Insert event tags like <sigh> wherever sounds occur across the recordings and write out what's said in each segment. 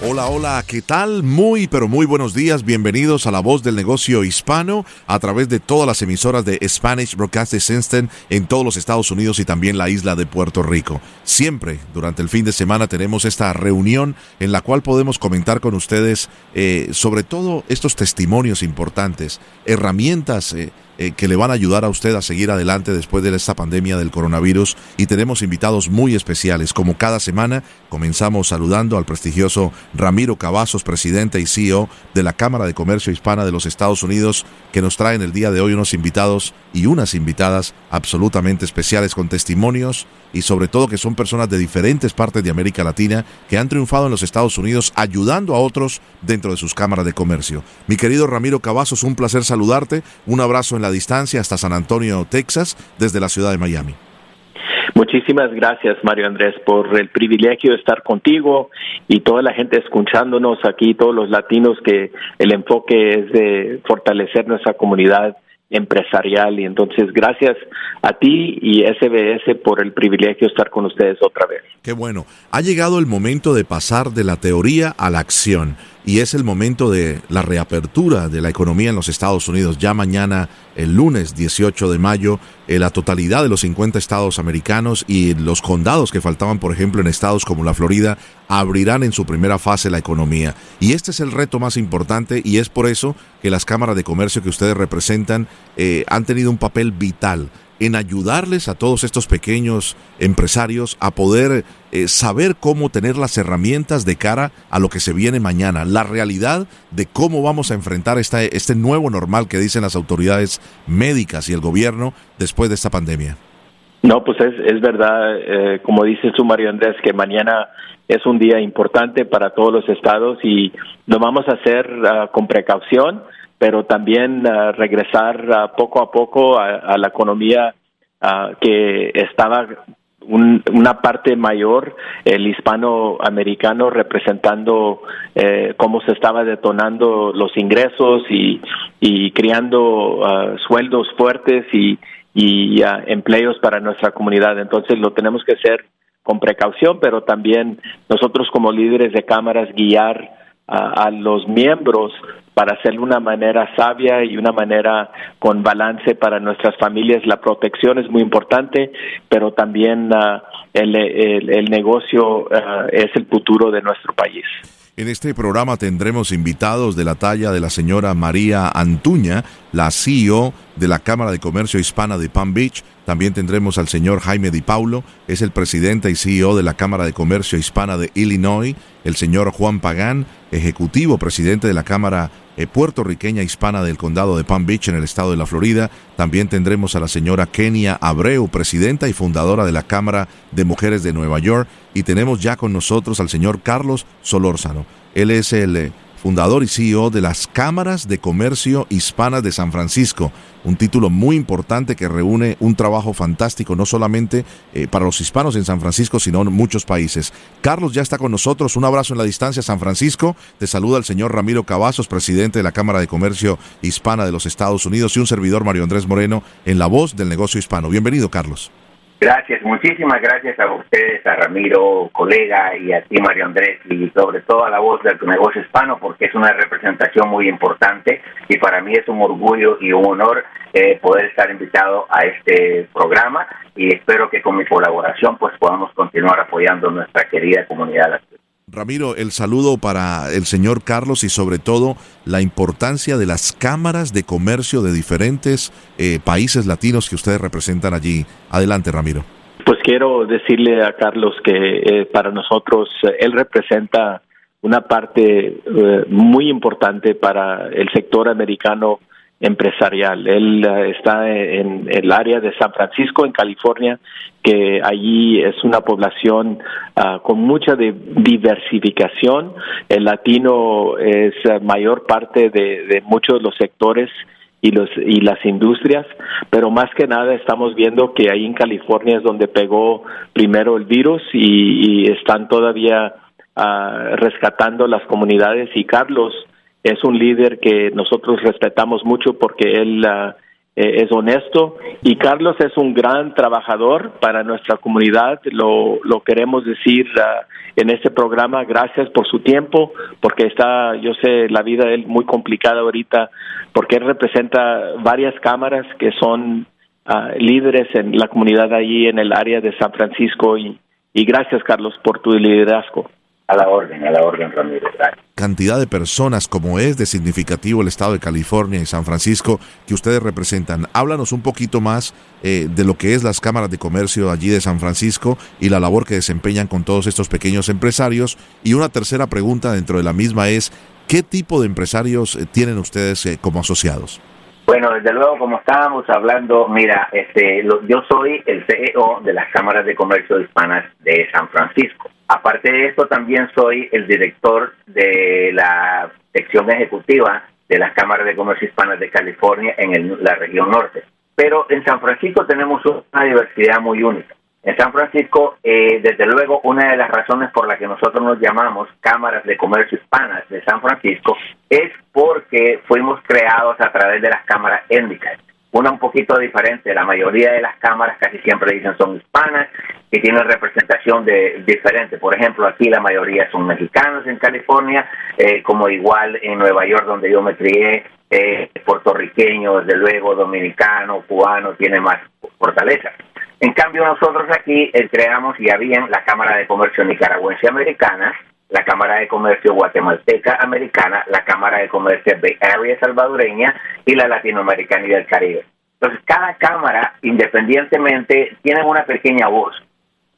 Hola, hola, ¿qué tal? Muy, pero muy buenos días. Bienvenidos a La Voz del Negocio Hispano a través de todas las emisoras de Spanish Broadcasting System en todos los Estados Unidos y también la isla de Puerto Rico. Siempre durante el fin de semana tenemos esta reunión en la cual podemos comentar con ustedes eh, sobre todo estos testimonios importantes, herramientas. Eh, eh, que le van a ayudar a usted a seguir adelante después de esta pandemia del coronavirus y tenemos invitados muy especiales. Como cada semana, comenzamos saludando al prestigioso Ramiro Cavazos, presidente y CEO de la Cámara de Comercio Hispana de los Estados Unidos, que nos traen el día de hoy unos invitados y unas invitadas absolutamente especiales con testimonios y sobre todo que son personas de diferentes partes de América Latina que han triunfado en los Estados Unidos ayudando a otros dentro de sus cámaras de comercio. Mi querido Ramiro Cavazos, un placer saludarte, un abrazo en la distancia hasta San Antonio, Texas, desde la ciudad de Miami. Muchísimas gracias, Mario Andrés, por el privilegio de estar contigo y toda la gente escuchándonos aquí, todos los latinos, que el enfoque es de fortalecer nuestra comunidad empresarial. Y entonces, gracias a ti y SBS por el privilegio de estar con ustedes otra vez. Qué bueno. Ha llegado el momento de pasar de la teoría a la acción y es el momento de la reapertura de la economía en los Estados Unidos. Ya mañana, el lunes 18 de mayo, eh, la totalidad de los 50 estados americanos y los condados que faltaban, por ejemplo, en estados como la Florida, abrirán en su primera fase la economía. Y este es el reto más importante y es por eso que las cámaras de comercio que ustedes representan eh, han tenido un papel vital en ayudarles a todos estos pequeños empresarios a poder eh, saber cómo tener las herramientas de cara a lo que se viene mañana, la realidad de cómo vamos a enfrentar esta, este nuevo normal que dicen las autoridades médicas y el gobierno después de esta pandemia. No, pues es, es verdad, eh, como dice su Mario Andrés, que mañana es un día importante para todos los estados y lo vamos a hacer ah, con precaución pero también uh, regresar uh, poco a poco a, la economía que estaba una parte mayor, el hispanoamericano representando eh, cómo se estaba detonando los ingresos y, y creando sueldos fuertes y, y empleos para nuestra comunidad. Entonces lo tenemos que hacer con precaución, pero también nosotros como líderes de cámaras guiar a los miembros para hacerlo de una manera sabia y una manera con balance para nuestras familias. La protección es muy importante, pero también uh, el, el, negocio uh, es el futuro de nuestro país. En este programa tendremos invitados de la talla de la señora María Antuña, la CEO de la Cámara de Comercio Hispana de Palm Beach. También tendremos al señor Jaime Di Paulo, es el presidente y CEO de la Cámara de Comercio Hispana de Illinois. El señor Juan Pagán, ejecutivo presidente de la Cámara eh, puertorriqueña hispana del condado de Palm Beach en el estado de la Florida. También tendremos a la señora Kenia Abreu, presidenta y fundadora de la Cámara de Mujeres de Nueva York. Y tenemos ya con nosotros al señor Carlos Solórzano. Él es el eh, fundador y CEO de las Cámaras de Comercio Hispanas de San Francisco, un título muy importante que reúne un trabajo fantástico, no solamente eh, para los hispanos en San Francisco, sino en muchos países. Carlos ya está con nosotros, un abrazo en la distancia, San Francisco. Te saluda el señor Ramiro Cavazos, presidente de la Cámara de Comercio Hispana de los Estados Unidos, y un servidor Mario Andrés Moreno en la voz del negocio hispano. Bienvenido, Carlos. Gracias, muchísimas gracias a ustedes, a Ramiro, colega, y a ti, Mario Andrés, y sobre todo a la voz del negocio hispano, porque es una representación muy importante y para mí es un orgullo y un honor eh, poder estar invitado a este programa y espero que con mi colaboración pues podamos continuar apoyando nuestra querida comunidad Ramiro, el saludo para el señor Carlos y sobre todo la importancia de las cámaras de comercio de diferentes eh, países latinos que ustedes representan allí. Adelante, Ramiro. Pues quiero decirle a Carlos que eh, para nosotros eh, él representa una parte muy importante para el sector americano empresarial. Él eh, está en el área de San Francisco, en California, que allí es una población ah, con mucha diversificación. El latino es mayor parte de, muchos de los sectores y los y las industrias, pero más que nada estamos viendo que ahí en California es donde pegó primero el virus y, están todavía uh, rescatando las comunidades y Carlos es un líder que nosotros respetamos mucho porque él uh, es honesto y Carlos es un gran trabajador para nuestra comunidad, lo, lo queremos decir uh, en este programa. Gracias por su tiempo, porque está, yo sé, la vida de él muy complicada ahorita, porque él representa varias cámaras que son uh, líderes en la comunidad allí en el área de San Francisco y, y gracias, Carlos, por tu liderazgo. A la orden, a la orden, Ramírez. Cantidad de personas como es de significativo el estado de California y San Francisco que ustedes representan. Háblanos un poquito más eh, de lo que es las cámaras de comercio allí de San Francisco y la labor que desempeñan con todos estos pequeños empresarios. Y una tercera pregunta dentro de la misma es, ¿qué tipo de empresarios eh, tienen ustedes eh, como asociados? Bueno, desde luego, como estábamos hablando, mira, este, yo soy el CEO de las cámaras de comercio hispanas de San Francisco. Aparte de esto, también soy el director de la sección ejecutiva de las cámaras de comercio hispanas de California en la región norte. Pero en San Francisco tenemos una diversidad muy única. En San Francisco, eh, desde luego, una de las razones por las que nosotros nos llamamos cámaras de comercio hispanas de San Francisco es porque fuimos creados a través de las cámaras étnicas una un poquito diferente. La mayoría de las cámaras casi siempre dicen son hispanas y tienen representación de diferente. Por ejemplo, aquí la mayoría son mexicanos en California, eh, como igual en Nueva York donde yo me crié, eh, puertorriqueño, desde luego, dominicano, cubano, tiene más fortaleza. En cambio, nosotros aquí eh, creamos ya bien la Cámara de Comercio Nicaragüense Americana, la Cámara de Comercio Guatemalteca Americana, la Cámara de Comercio Bay Area Salvadoreña y la Latinoamericana y del Caribe. Entonces, cada cámara, independientemente, tiene una pequeña voz.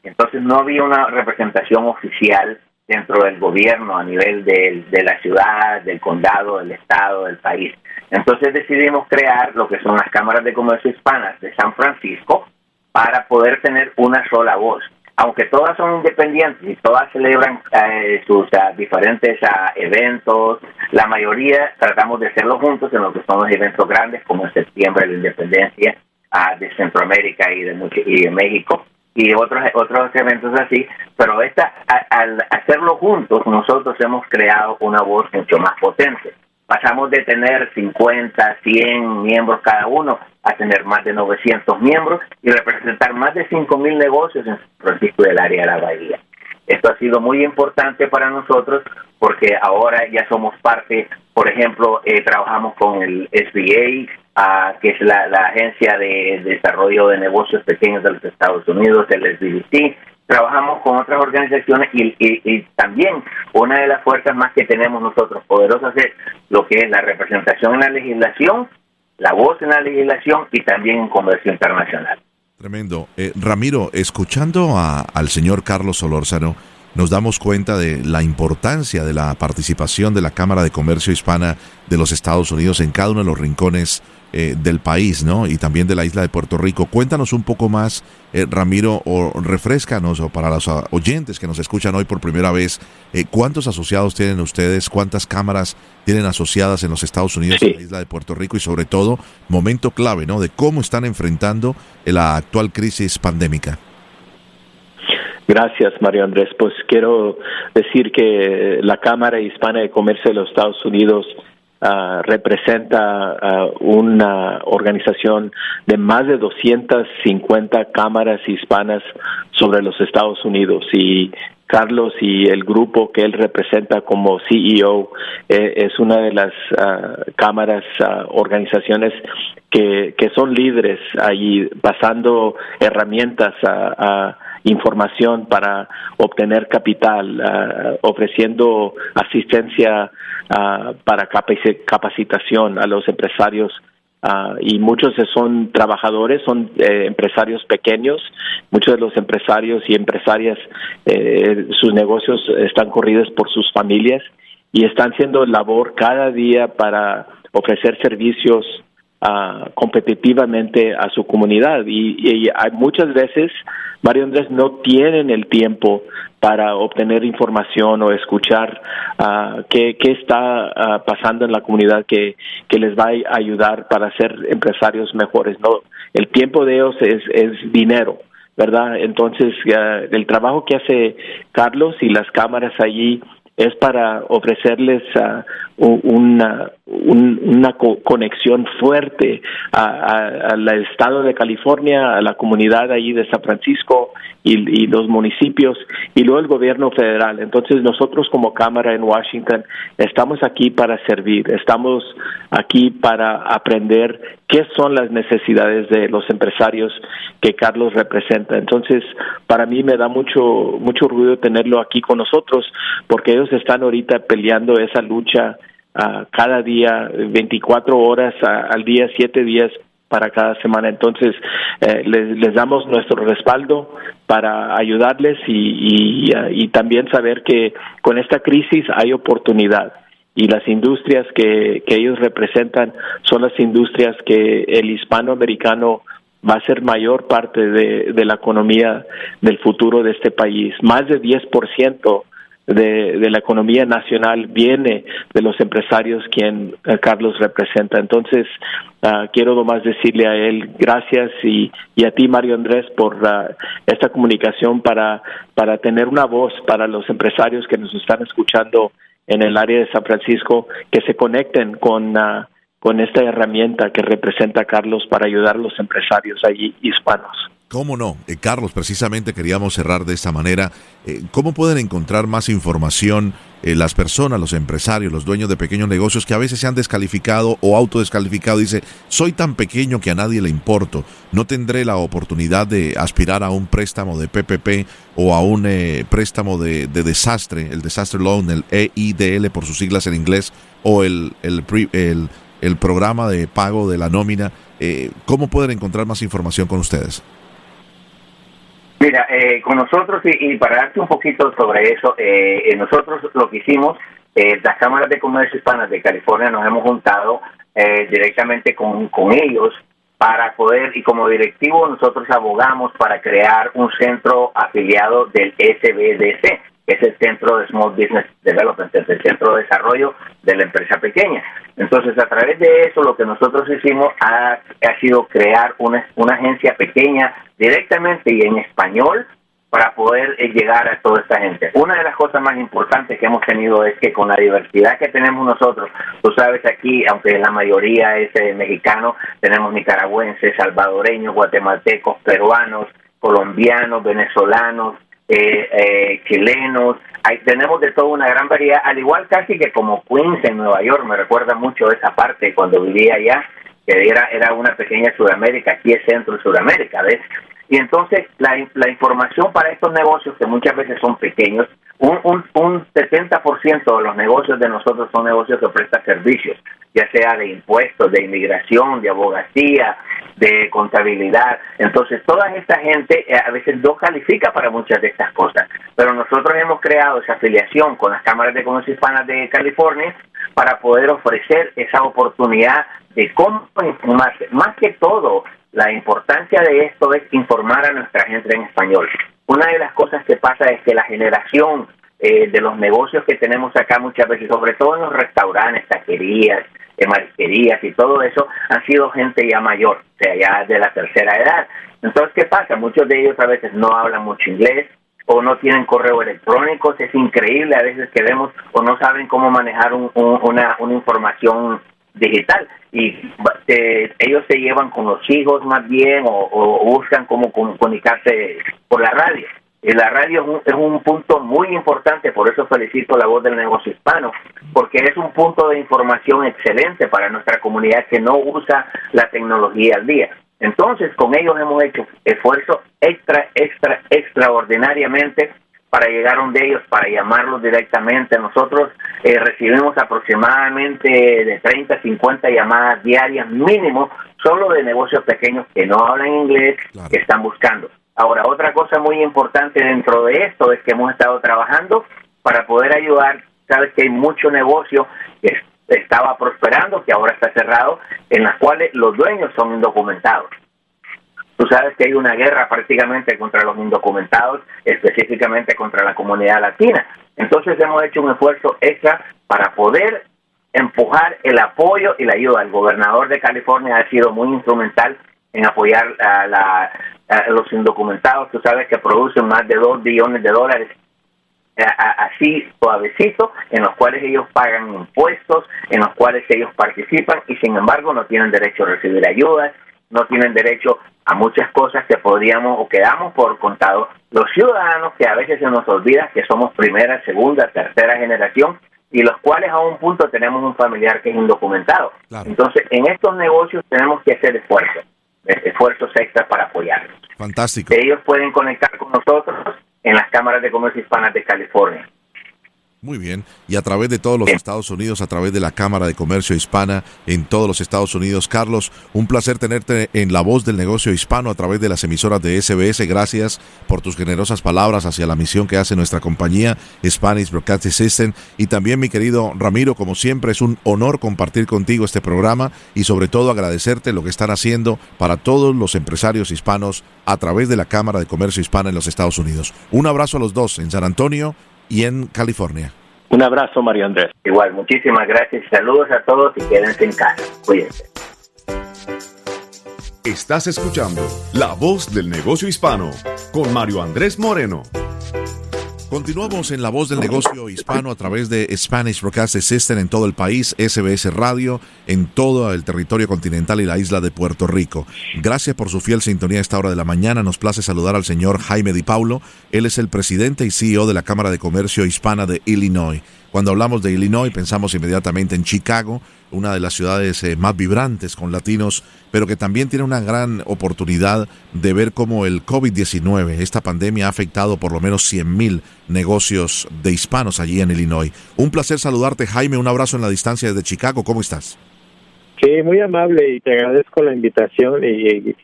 Entonces, no había una representación oficial dentro del gobierno a nivel de, de la ciudad, del condado, del estado, del país. Entonces decidimos crear lo que son las cámaras de comercio hispanas de San Francisco para poder tener una sola voz aunque todas son independientes y todas celebran eh, sus uh, diferentes uh, eventos, la mayoría tratamos de hacerlo juntos en lo que son los eventos grandes, como en septiembre la independencia uh, de Centroamérica y de, y de México y otros otros eventos así, pero esta al hacerlo juntos nosotros hemos creado una voz mucho más potente pasamos de tener 50, 100 miembros cada uno a tener más de 900 miembros y representar más de 5.000 negocios en Francisco del área de la Bahía. Esto ha sido muy importante para nosotros porque ahora ya somos parte, por ejemplo, eh, trabajamos con el SBA, ah, que es la, la, Agencia de Desarrollo de Negocios Pequeños de los Estados Unidos, el SBDC, trabajamos con otras organizaciones y, también una de las fuerzas más que tenemos nosotros poderosas es lo que es la representación en la legislación, la voz en la legislación y también en comercio internacional. Tremendo. Eh, Ramiro, escuchando al señor Carlos Solórzano, nos damos cuenta de la importancia de la participación de la Cámara de Comercio Hispana de los Estados Unidos en cada uno de los rincones eh, del país, ¿no? Y también de la isla de Puerto Rico. Cuéntanos un poco más, eh, Ramiro, o refrescanos, o para los oyentes que nos escuchan hoy por primera vez, eh, ¿cuántos asociados tienen ustedes? ¿Cuántas cámaras tienen asociadas en los Estados Unidos y en la isla de Puerto Rico? Y sobre todo, momento clave, ¿no? De cómo están enfrentando la actual crisis pandémica. Gracias, Mario Andrés. Pues quiero decir que la Cámara Hispana de Comercio de los Estados Unidos Ah, representa uh, una organización de más de 250 cámaras hispanas sobre los Estados Unidos. Y Carlos y el grupo que él representa como CEO eh, es una de las uh, cámaras, organizaciones que, que son líderes allí, pasando herramientas a, información para obtener capital, ofreciendo asistencia uh, para capacitación a los empresarios uh, y muchos son trabajadores, son eh, empresarios pequeños, muchos de los empresarios y empresarias, eh, sus negocios están corridos por sus familias y están haciendo labor cada día para ofrecer servicios competitivamente a su comunidad y, hay muchas veces Mario Andrés no tienen el tiempo para obtener información o escuchar uh, qué, qué, está pasando en la comunidad que, que, les va a ayudar para ser empresarios mejores. No, el tiempo de ellos es, es dinero. ¿Verdad? Entonces, el trabajo que hace Carlos y las cámaras allí es para ofrecerles una, una conexión fuerte al estado de California, a la comunidad ahí de San Francisco y, los municipios y luego el gobierno federal. Entonces nosotros como Cámara en Washington estamos aquí para servir, estamos aquí para aprender qué son las necesidades de los empresarios que Carlos representa. Entonces, para mí me da mucho mucho orgullo tenerlo aquí con nosotros porque ellos están ahorita peleando esa lucha uh, cada día, 24 horas al día, 7 días para cada semana. Entonces, eh, les, les, damos nuestro respaldo para ayudarles y, y, y, también saber que con esta crisis hay oportunidad y las industrias que, que ellos representan son las industrias que el hispanoamericano va a ser mayor parte de, de la economía del futuro de este país. Más de 10% de, de, la economía nacional viene de los empresarios quien eh, Carlos representa. Entonces, uh, quiero nomás decirle a él gracias y, y a ti, Mario Andrés, por uh, esta comunicación para, para tener una voz para los empresarios que nos están escuchando en el área de San Francisco, que se conecten con... Uh, con esta herramienta que representa Carlos para ayudar a los empresarios allí hispanos. ¿Cómo no? Eh, Carlos, precisamente queríamos cerrar de esta manera. Eh, ¿Cómo pueden encontrar más información eh, las personas, los empresarios, los dueños de pequeños negocios que a veces se han descalificado o autodescalificado? Dice, soy tan pequeño que a nadie le importo. No tendré la oportunidad de aspirar a un préstamo de PPP o a un préstamo de, desastre, el Disaster Loan, el EIDL por sus siglas en inglés, o el, el, el, el programa de pago de la nómina. ¿Cómo pueden encontrar más información con ustedes? Mira, eh, con nosotros, y, para darte un poquito sobre eso, eh, eh, nosotros lo que hicimos, las cámaras de comercio hispanas de California nos hemos juntado directamente con, con ellos para poder, y como directivo nosotros abogamos para crear un centro afiliado del SBDC, es el Centro de Small Business Development, es el Centro de Desarrollo de la Empresa Pequeña. Entonces, a través de eso, lo que nosotros hicimos ha, sido crear una, una agencia pequeña directamente y en español para poder eh, llegar a toda esta gente. Una de las cosas más importantes que hemos tenido es que con la diversidad que tenemos nosotros, tú sabes aquí, aunque la mayoría es eh, mexicano, tenemos nicaragüenses, salvadoreños, guatemaltecos, peruanos, colombianos, venezolanos, eh, eh, chilenos, tenemos de todo una gran variedad, al igual casi que como Queens en Nueva York, me recuerda mucho esa parte cuando vivía allá, que era, era una pequeña Sudamérica, aquí es Centro y Sudamérica, ¿ves? Y entonces la, la información para estos negocios, que muchas veces son pequeños, un, un, un 70% de los negocios de nosotros son negocios que prestan servicios, ya sea de impuestos, de inmigración, de abogacía, de contabilidad. Entonces, toda esta gente eh, a veces no califica para muchas de estas cosas, pero nosotros hemos creado esa afiliación con las cámaras de comercio hispanas de California para poder ofrecer esa oportunidad de cómo informarse. Más que todo, la importancia de esto es informar a nuestra gente en español. Una de las cosas que pasa es que la generación eh, de los negocios que tenemos acá muchas veces, sobre todo en los restaurantes, taquerías, marisquerías y todo eso, han sido gente ya mayor, o sea, ya de la tercera edad. Entonces, ¿qué pasa? Muchos de ellos a veces no hablan mucho inglés o no tienen correo electrónico, es increíble a veces que vemos o no saben cómo manejar una, una información digital y eh, ellos se llevan con los hijos más bien o, buscan cómo comunicarse por la radio. Y la radio es un, punto muy importante, por eso felicito la voz del negocio hispano, porque es un punto de información excelente para nuestra comunidad que no usa la tecnología al día. Entonces, con ellos hemos hecho esfuerzos extra, extra, extraordinariamente para llegar a de ellos, para llamarlos directamente. Nosotros eh, recibimos aproximadamente de 30 a 50 llamadas diarias mínimo, solo de negocios pequeños que no hablan inglés, que están buscando. Ahora, otra cosa muy importante dentro de esto es que hemos estado trabajando para poder ayudar. Sabes que hay mucho negocio que estaba prosperando, que ahora está cerrado, en las cuales los dueños son indocumentados. Tú sabes que hay una guerra prácticamente contra los indocumentados, específicamente contra la comunidad latina. Entonces hemos hecho un esfuerzo extra para poder empujar el apoyo y la ayuda. El gobernador de California ha sido muy instrumental en apoyar a, los indocumentados. Tú sabes que producen más de 2 billones de dólares eh, así suavecito, en los cuales ellos pagan impuestos, en los cuales ellos participan y sin embargo no tienen derecho a recibir ayudas, no tienen derecho a muchas cosas que podríamos o que damos por contado los ciudadanos que a veces se nos olvida que somos primera, segunda, tercera generación y los cuales a un punto tenemos un familiar que es indocumentado. Entonces, en estos negocios tenemos que hacer esfuerzos, esfuerzos extras para apoyarlos. Fantástico. Ellos pueden conectar con nosotros en las cámaras de comercio hispanas de California. Muy bien. Y a través de todos los Estados Unidos, a través de la Cámara de Comercio Hispana en todos los Estados Unidos. Carlos, un placer tenerte en la voz del negocio hispano a través de las emisoras de SBS. Gracias por tus generosas palabras hacia la misión que hace nuestra compañía Spanish Broadcasting System. Y también, mi querido Ramiro, como siempre, es un honor compartir contigo este programa y sobre todo agradecerte lo que están haciendo para todos los empresarios hispanos a través de la Cámara de Comercio Hispana en los Estados Unidos. Un abrazo a los dos en San Antonio y en California. Un abrazo, Mario Andrés. Igual, muchísimas gracias. Saludos a todos y quédense en casa. Cuídense. Estás escuchando La Voz del Negocio Hispano con Mario Andrés Moreno. Continuamos en la voz del negocio hispano a través de Spanish Broadcast System en todo el país, SBS Radio, en todo el territorio continental y la isla de Puerto Rico. Gracias por su fiel sintonía a esta hora de la mañana. Nos place saludar al señor Jaime Di Paulo. Él es el presidente y CEO de la Cámara de Comercio Hispana de Illinois. Cuando hablamos de Illinois pensamos inmediatamente en Chicago, una de las ciudades eh, más vibrantes con latinos, pero que también tiene una gran oportunidad de ver cómo el COVID-19, esta pandemia ha afectado por lo menos 100.000 negocios de hispanos allí en Illinois. Un placer saludarte Jaime, un abrazo en la distancia desde Chicago, ¿cómo estás? Sí, muy amable y te agradezco la invitación y,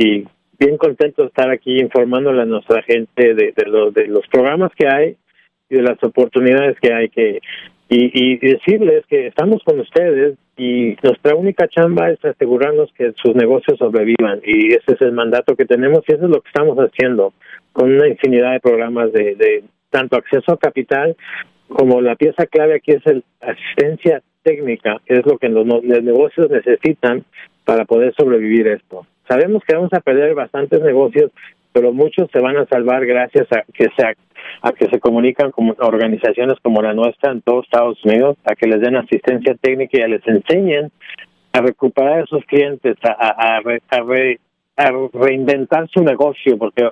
bien contento de estar aquí informándole a nuestra gente de, de los programas que hay y de las oportunidades que hay que y, decirles que estamos con ustedes y nuestra única chamba es asegurarnos que sus negocios sobrevivan y ese es el mandato que tenemos y eso es lo que estamos haciendo con una infinidad de programas de, de tanto acceso a capital como la pieza clave aquí es la asistencia técnica, que es lo que los, negocios necesitan para poder sobrevivir esto. Sabemos que vamos a perder bastantes negocios, pero muchos se van a salvar gracias a que se a que se comunican con organizaciones como la nuestra en todos Estados Unidos, a que les den asistencia técnica y a les enseñen a recuperar a esos clientes, a, a, reinventar su negocio, porque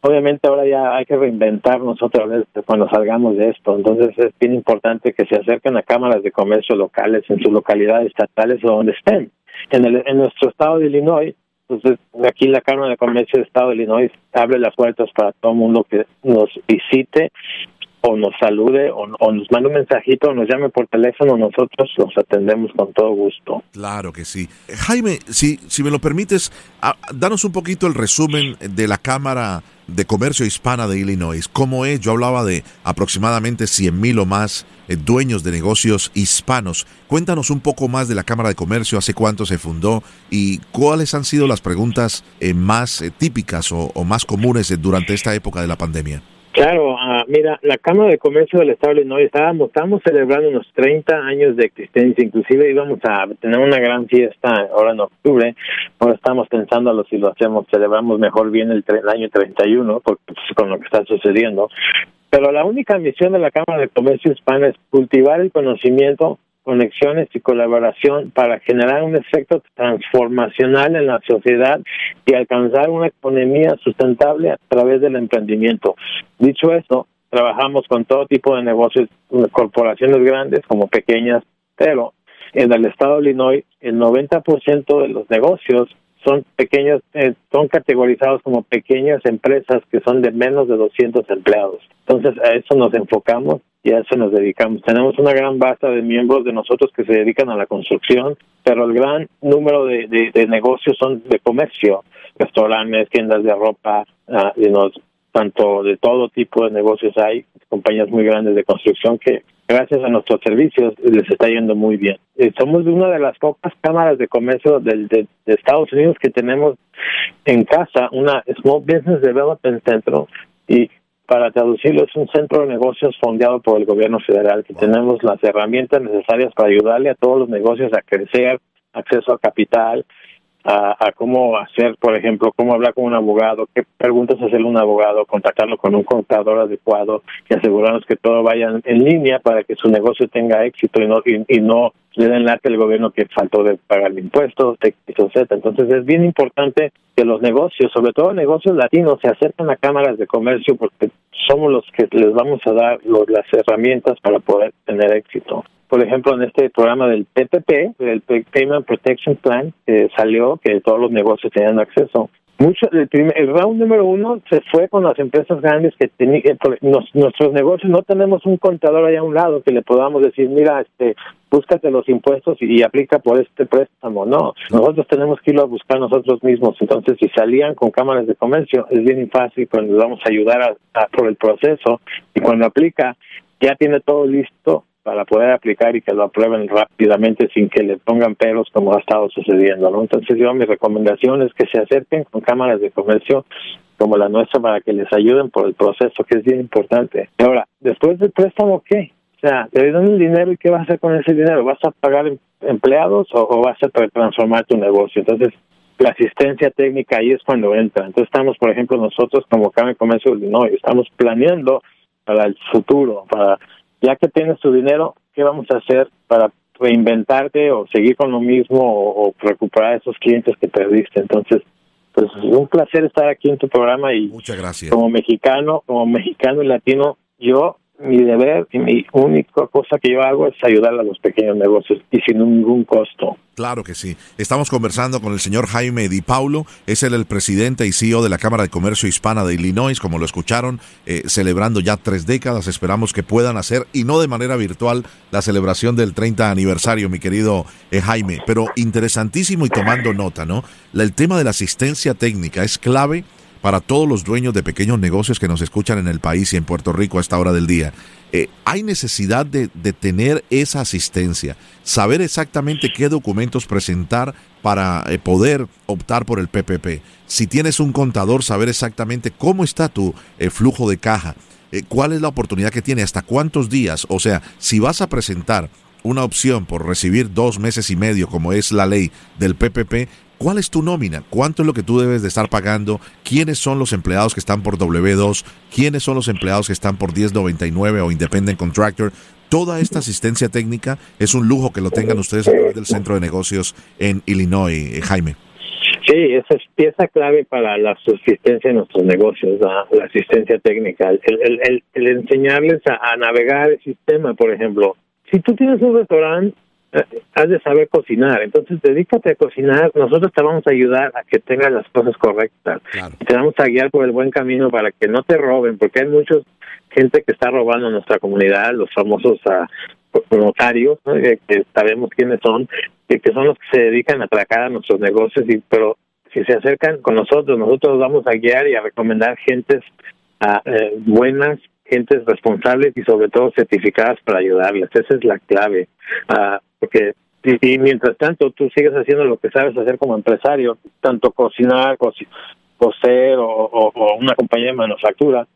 obviamente ahora ya hay que reinventarnos otra vez cuando salgamos de esto. Entonces es bien importante que se acerquen a cámaras de comercio locales en sus localidades estatales o donde estén. En, el, en nuestro estado de Illinois entonces, aquí la Cámara de Comercio del Estado de Illinois abre las puertas para todo el mundo que nos visite o nos salude o, nos mande un mensajito o nos llame por teléfono, nosotros los atendemos con todo gusto. Claro que sí. Jaime, si, si me lo permites, danos un poquito el resumen de la Cámara de Comercio Hispana de Illinois. ¿Cómo es? Yo hablaba de aproximadamente 100 mil o más eh, dueños de negocios hispanos. Cuéntanos un poco más de la Cámara de Comercio, hace cuánto se fundó y cuáles han sido las preguntas eh, más eh, típicas o, o, más comunes durante esta época de la pandemia. Claro, uh, mira, la Cámara de Comercio del Estado de Illinois estábamos, estábamos celebrando unos 30 años de existencia, inclusive íbamos a tener una gran fiesta ahora en octubre, ahora estamos pensando si lo hacemos, celebramos mejor bien el, el año 31, porque, pues, con lo que está sucediendo, pero la única misión de la Cámara de Comercio Hispana es cultivar el conocimiento conexiones y colaboración para generar un efecto transformacional en la sociedad y alcanzar una economía sustentable a través del emprendimiento. Dicho esto, trabajamos con todo tipo de negocios, corporaciones grandes como pequeñas, pero en el estado de Illinois el 90% de los negocios son pequeños, eh, son categorizados como pequeñas empresas que son de menos de 200 empleados. Entonces a eso nos enfocamos y a eso nos dedicamos. Tenemos una gran base de miembros de nosotros que se dedican a la construcción, pero el gran número de, de, negocios son de comercio, restaurantes, tiendas de ropa, uh, tanto de todo tipo de negocios hay, compañías muy grandes de construcción que gracias a nuestros servicios les está yendo muy bien. Eh, somos una de las pocas cámaras de comercio del, de, Estados Unidos que tenemos en casa una Small Business Development Center y para traducirlo es un centro de negocios fondeado por el gobierno federal que tenemos las herramientas necesarias para ayudarle a todos los negocios a crecer, acceso a capital, a, cómo hacer, por ejemplo, cómo hablar con un abogado, qué preguntas hacerle a un abogado, contactarlo con un contador adecuado y asegurarnos que todo vaya en línea para que su negocio tenga éxito y no y, no le den lata al gobierno que faltó de pagar impuestos, etc. Entonces es bien importante que los negocios, sobre todo negocios latinos, se acerquen a cámaras de comercio porque somos los que les vamos a dar las herramientas para poder tener éxito por ejemplo, en este programa del PPP, el Payment Protection Plan, que salió, que todos los negocios tenían acceso. Mucho, el, el round número uno se fue con las empresas grandes que tenían, eh, nuestros negocios no tenemos un contador allá a un lado que le podamos decir, mira, este, búscate los impuestos y, aplica por este préstamo. No, nosotros tenemos que irlo a buscar nosotros mismos. Entonces, si salían con cámaras de comercio, es bien fácil, cuando les vamos a ayudar a, por el proceso y cuando aplica, ya tiene todo listo para poder aplicar y que lo aprueben rápidamente sin que le pongan pelos como ha estado sucediendo, ¿no? Entonces yo mi recomendación es que se acerquen con cámaras de comercio como la nuestra para que les ayuden por el proceso que es bien importante. Ahora, después del préstamo, ¿qué? O sea, te dan el dinero y ¿qué vas a hacer con ese dinero? ¿Vas a pagar em, empleados o, vas a transformar tu negocio? Entonces, la asistencia técnica ahí es cuando entra. Entonces estamos, por ejemplo, nosotros como Cámara de Comercio de Illinois, estamos planeando para el futuro, para ya que tienes tu dinero, ¿qué vamos a hacer para reinventarte o seguir con lo mismo o, recuperar esos clientes que perdiste? Entonces, pues es un placer estar aquí en tu programa y muchas gracias. Como mexicano, como mexicano y latino, yo mi deber y mi única cosa que yo hago es ayudar a los pequeños negocios y sin ningún costo. Claro que sí. Estamos conversando con el señor Jaime Di Paulo, es el, presidente y CEO de la Cámara de Comercio Hispana de Illinois, como lo escucharon, eh, celebrando ya tres décadas. Esperamos que puedan hacer, y no de manera virtual, la celebración del 30 aniversario, mi querido eh, Jaime. Pero interesantísimo y tomando nota, ¿no? el tema de la asistencia técnica es clave para todos los dueños de pequeños negocios que nos escuchan en el país y en Puerto Rico a esta hora del día. Eh, hay necesidad de, tener esa asistencia, saber exactamente qué documentos presentar para eh, poder optar por el PPP. Si tienes un contador, saber exactamente cómo está tu eh, flujo de caja, cuál es la oportunidad que tiene, hasta cuántos días. O sea, si vas a presentar una opción por recibir dos meses y medio, como es la ley del PPP, ¿Cuál es tu nómina? ¿Cuánto es lo que tú debes de estar pagando? ¿Quiénes son los empleados que están por W2? ¿Quiénes son los empleados que están por 1099 o Independent Contractor? Toda esta asistencia técnica es un lujo que lo tengan ustedes a través del centro de negocios en Illinois, eh, Jaime. Sí, esa es pieza clave para la subsistencia de nuestros negocios, la, asistencia técnica, el, enseñarles a, navegar el sistema, por ejemplo. Si tú tienes un restaurante has de saber cocinar, entonces dedícate a cocinar, nosotros te vamos a ayudar a que tengas las cosas correctas, te vamos a guiar por el buen camino para que no te roben, porque hay mucha gente que está robando en nuestra comunidad, los famosos uh, notarios, que, sabemos quiénes son, que, que son los que se dedican a atracar a nuestros negocios, y pero si se acercan con nosotros, nosotros vamos a guiar y a recomendar gentes uh, eh, buenas gentes responsables y sobre todo certificadas para ayudarles. Esa es la clave. Uh, porque y, mientras tanto tú sigues haciendo lo que sabes hacer como empresario, tanto cocinar, coser o, o, una compañía de manufactura,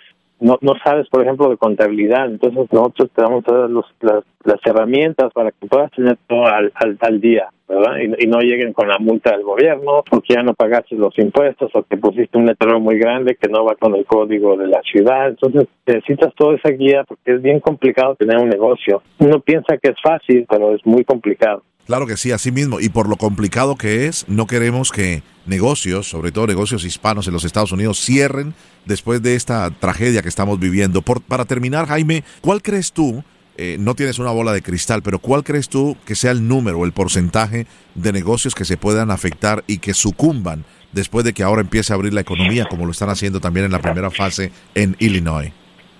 no, no sabes, por ejemplo, de contabilidad. Entonces nosotros te damos todas las, las, herramientas para que puedas tener todo al, al, día, ¿verdad? Y, no lleguen con la multa del gobierno porque ya no pagaste los impuestos o que pusiste un letrero muy grande que no va con el código de la ciudad. Entonces necesitas toda esa guía porque es bien complicado tener un negocio. Uno piensa que es fácil, pero es muy complicado. Claro que sí, así mismo. Y por lo complicado que es, no queremos que negocios, sobre todo negocios hispanos en los Estados Unidos, cierren después de esta tragedia que estamos viviendo. Por, para terminar, Jaime, ¿cuál crees tú? Eh, no tienes una bola de cristal, pero ¿cuál crees tú que sea el número, el porcentaje de negocios que se puedan afectar y que sucumban después de que ahora empiece a abrir la economía, como lo están haciendo también en la primera fase en Illinois?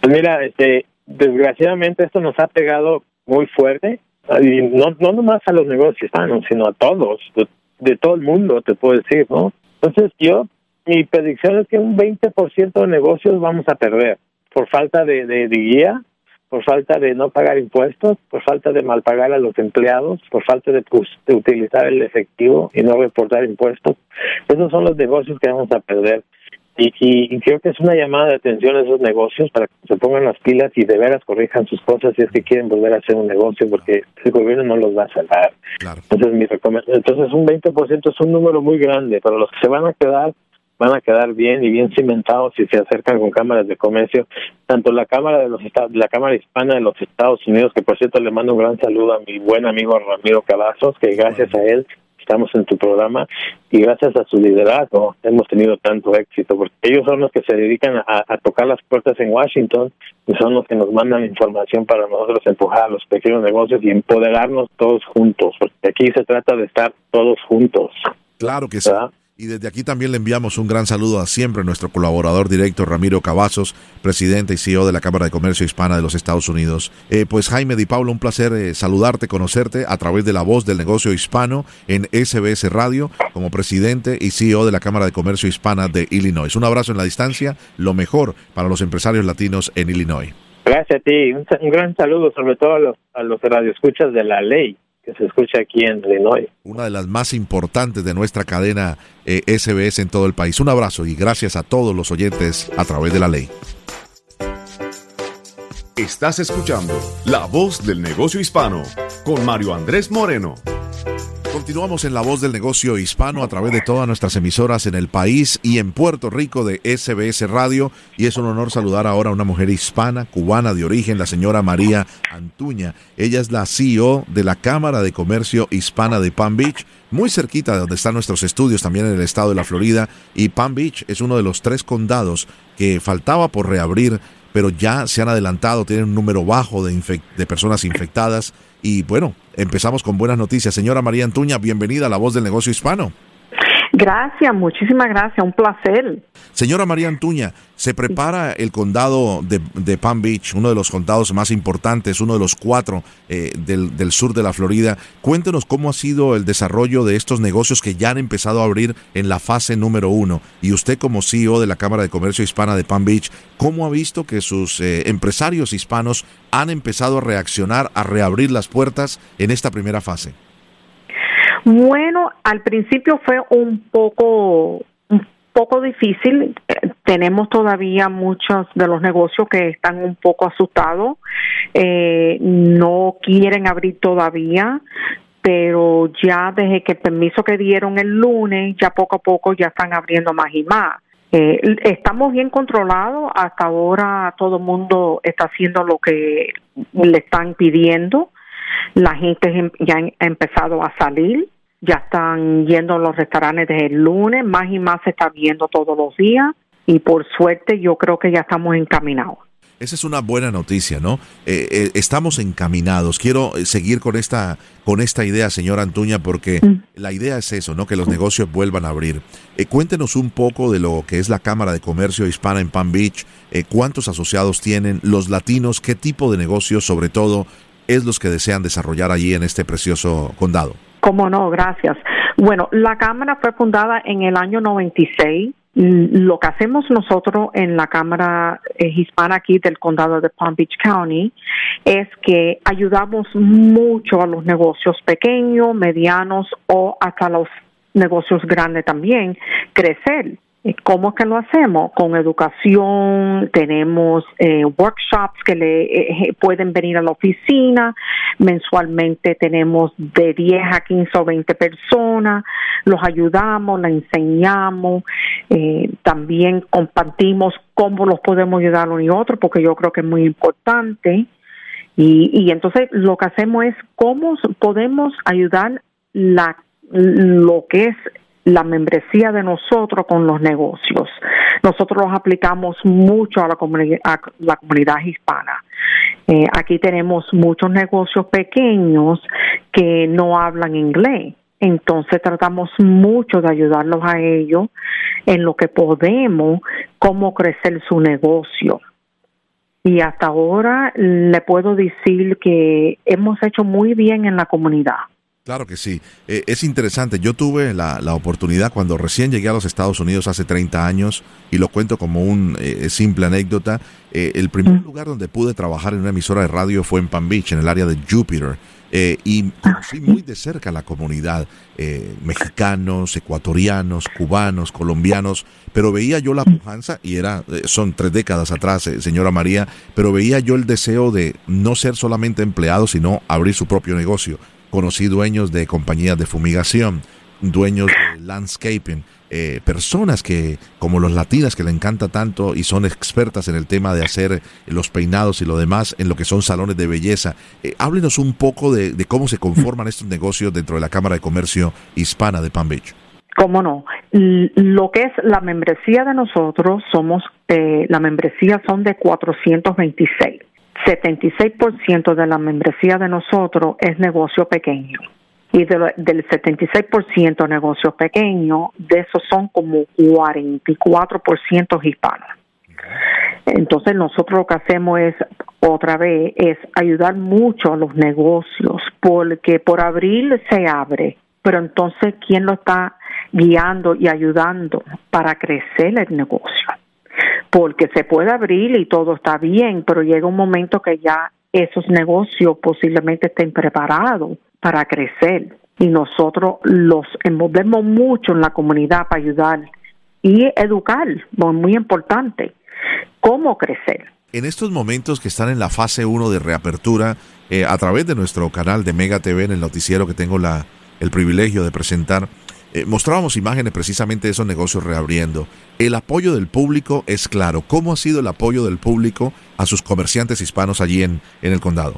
Pues mira, este, desgraciadamente esto nos ha pegado muy fuerte y no, no nomás a los negocios hispanos, sino a todos, de, todo el mundo, te puedo decir, ¿no? Entonces yo mi predicción es que un 20% de negocios vamos a perder por falta de, de, guía, por falta de no pagar impuestos, por falta de mal pagar a los empleados, por falta de, de utilizar el efectivo y no reportar impuestos. Esos son los negocios que vamos a perder. Y, y, creo que es una llamada de atención a esos negocios para que se pongan las pilas y de veras corrijan sus cosas si es que quieren volver a hacer un negocio, porque el gobierno no los va a salvar. Entonces, mi Entonces, un 20% es un número muy grande. Para los que se van a quedar, van a quedar bien y bien cimentados si se acercan con cámaras de comercio. Tanto la Cámara de los la Cámara Hispana de los Estados Unidos, que por cierto le mando un gran saludo a mi buen amigo Ramiro Cavazos, que gracias a él estamos en tu programa y gracias a su liderazgo hemos tenido tanto éxito, porque ellos son los que se dedican a, tocar las puertas en Washington y son los que nos mandan información para nosotros empujar a los pequeños negocios y empoderarnos todos juntos, porque aquí se trata de estar todos juntos. Claro que sí. Y desde aquí también le enviamos un gran saludo a siempre nuestro colaborador directo Ramiro Cavazos, presidente y CEO de la Cámara de Comercio Hispana de los Estados Unidos. Eh, pues Jaime Di Paulo, un placer eh, saludarte, conocerte a través de la voz del negocio hispano en SBS Radio como presidente y CEO de la Cámara de Comercio Hispana de Illinois. Un abrazo en la distancia, lo mejor para los empresarios latinos en Illinois. Gracias a ti, un, gran saludo sobre todo a los, a los radioescuchas de la ley que se escucha aquí en Illinois. Una de las más importantes de nuestra cadena SBS eh, en todo el país. Un abrazo y gracias a todos los oyentes a través de la ley. Estás escuchando La Voz del Negocio Hispano con Mario Andrés Moreno. Continuamos en la voz del negocio hispano a través de todas nuestras emisoras en el país y en Puerto Rico de SBS Radio. Y es un honor saludar ahora a una mujer hispana, cubana de origen, la señora María Antuña. Ella es la CEO de la Cámara de Comercio Hispana de Palm Beach, muy cerquita de donde están nuestros estudios, también en el estado de la Florida. Y Palm Beach es uno de los tres condados que faltaba por reabrir pero ya se han adelantado, tienen un número bajo de, de personas infectadas y bueno, empezamos con buenas noticias. Señora María Antuña, bienvenida a La Voz del Negocio Hispano. Gracias, muchísimas gracias, un placer. Señora María Antuña, se prepara el condado de, Palm Beach, uno de los condados más importantes, uno de los cuatro eh, del, sur de la Florida. Cuéntenos cómo ha sido el desarrollo de estos negocios que ya han empezado a abrir en la fase número uno. Y usted como CEO de la Cámara de Comercio Hispana de Palm Beach, ¿cómo ha visto que sus eh, empresarios hispanos han empezado a reaccionar, a reabrir las puertas en esta primera fase? Bueno, al principio fue un poco un poco difícil. tenemos todavía muchos de los negocios que están un poco asustados, eh, no quieren abrir todavía, pero ya desde que el permiso que dieron el lunes, ya poco a poco ya están abriendo más y más. Eh, estamos bien controlados, hasta ahora todo el mundo está haciendo lo que le están pidiendo, la gente ya ha empezado a salir, ya están yendo a los restaurantes desde el lunes, más y más se está viendo todos los días y por suerte yo creo que ya estamos encaminados. Esa es una buena noticia, ¿no? Eh, eh, estamos encaminados. Quiero eh, seguir con esta, con esta idea, señora Antuña, porque mm. la idea es eso, ¿no? Que los negocios vuelvan a abrir. cuéntenos un poco de lo que es la Cámara de Comercio Hispana en Palm Beach. ¿Cuántos asociados tienen los latinos? ¿Qué tipo de negocios, sobre todo, es los que desean desarrollar allí en este precioso condado? Cómo no, gracias. Bueno, la Cámara fue fundada en el año 96. Lo que hacemos nosotros en la Cámara eh, Hispana aquí del condado de Palm Beach County es que ayudamos mucho a los negocios pequeños, medianos o hasta los negocios grandes también crecer. ¿Cómo es que lo hacemos? Con educación, tenemos eh, workshops que le eh, pueden venir a la oficina, mensualmente tenemos de 10 a 15 o 20 personas, los ayudamos, les enseñamos, eh, también compartimos cómo los podemos ayudar uno y otro, porque yo creo que es muy importante. Y, y entonces lo que hacemos es cómo podemos ayudar la, lo que es la membresía de nosotros con los negocios. Nosotros los aplicamos mucho a la, a la comunidad hispana. Eh, aquí tenemos muchos negocios pequeños que no hablan inglés. Entonces tratamos mucho de ayudarlos a ellos en lo que podemos, cómo crecer su negocio. Y hasta ahora le puedo decir que hemos hecho muy bien en la comunidad. Claro que sí. Eh, es interesante. Yo tuve la, oportunidad cuando recién llegué a los Estados Unidos hace 30 años, y lo cuento como un eh, simple anécdota. Eh, el primer lugar donde pude trabajar en una emisora de radio fue en Palm Beach, en el área de Jupiter. y conocí muy de cerca la comunidad, mexicanos, ecuatorianos, cubanos, colombianos, pero veía yo la pujanza, y era, son tres décadas atrás, señora María, pero veía yo el deseo de no ser solamente empleado, sino abrir su propio negocio conocí dueños de compañías de fumigación, dueños de landscaping, eh, personas que, como los latinas, que le encanta tanto y son expertas en el tema de hacer los peinados y lo demás, en lo que son salones de belleza. Eh, háblenos un poco de, cómo se conforman estos negocios dentro de la Cámara de Comercio Hispana de Palm Beach. ¿Cómo no? Lo que es la membresía de nosotros, somos, eh, la membresía son de 426. 76% de la membresía de nosotros es negocio pequeño. Y del 76% negocio pequeño, de esos son como 44% hispanos. Entonces nosotros lo que hacemos es, otra vez, es ayudar mucho a los negocios, porque por abril se abre, pero entonces, ¿quién lo está guiando y ayudando para crecer el negocio? Porque se puede abrir y todo está bien, pero llega un momento que ya esos negocios posiblemente estén preparados para crecer y nosotros los envolvemos mucho en la comunidad para ayudar y educar, muy importante, cómo crecer. En estos momentos que están en la fase 1 de reapertura, eh, a través de nuestro canal de Mega TV, en el noticiero que tengo la, el privilegio de presentar, eh, mostrábamos imágenes precisamente de esos negocios reabriendo. El apoyo del público es claro. ¿Cómo ha sido el apoyo del público a sus comerciantes hispanos allí en, en el condado?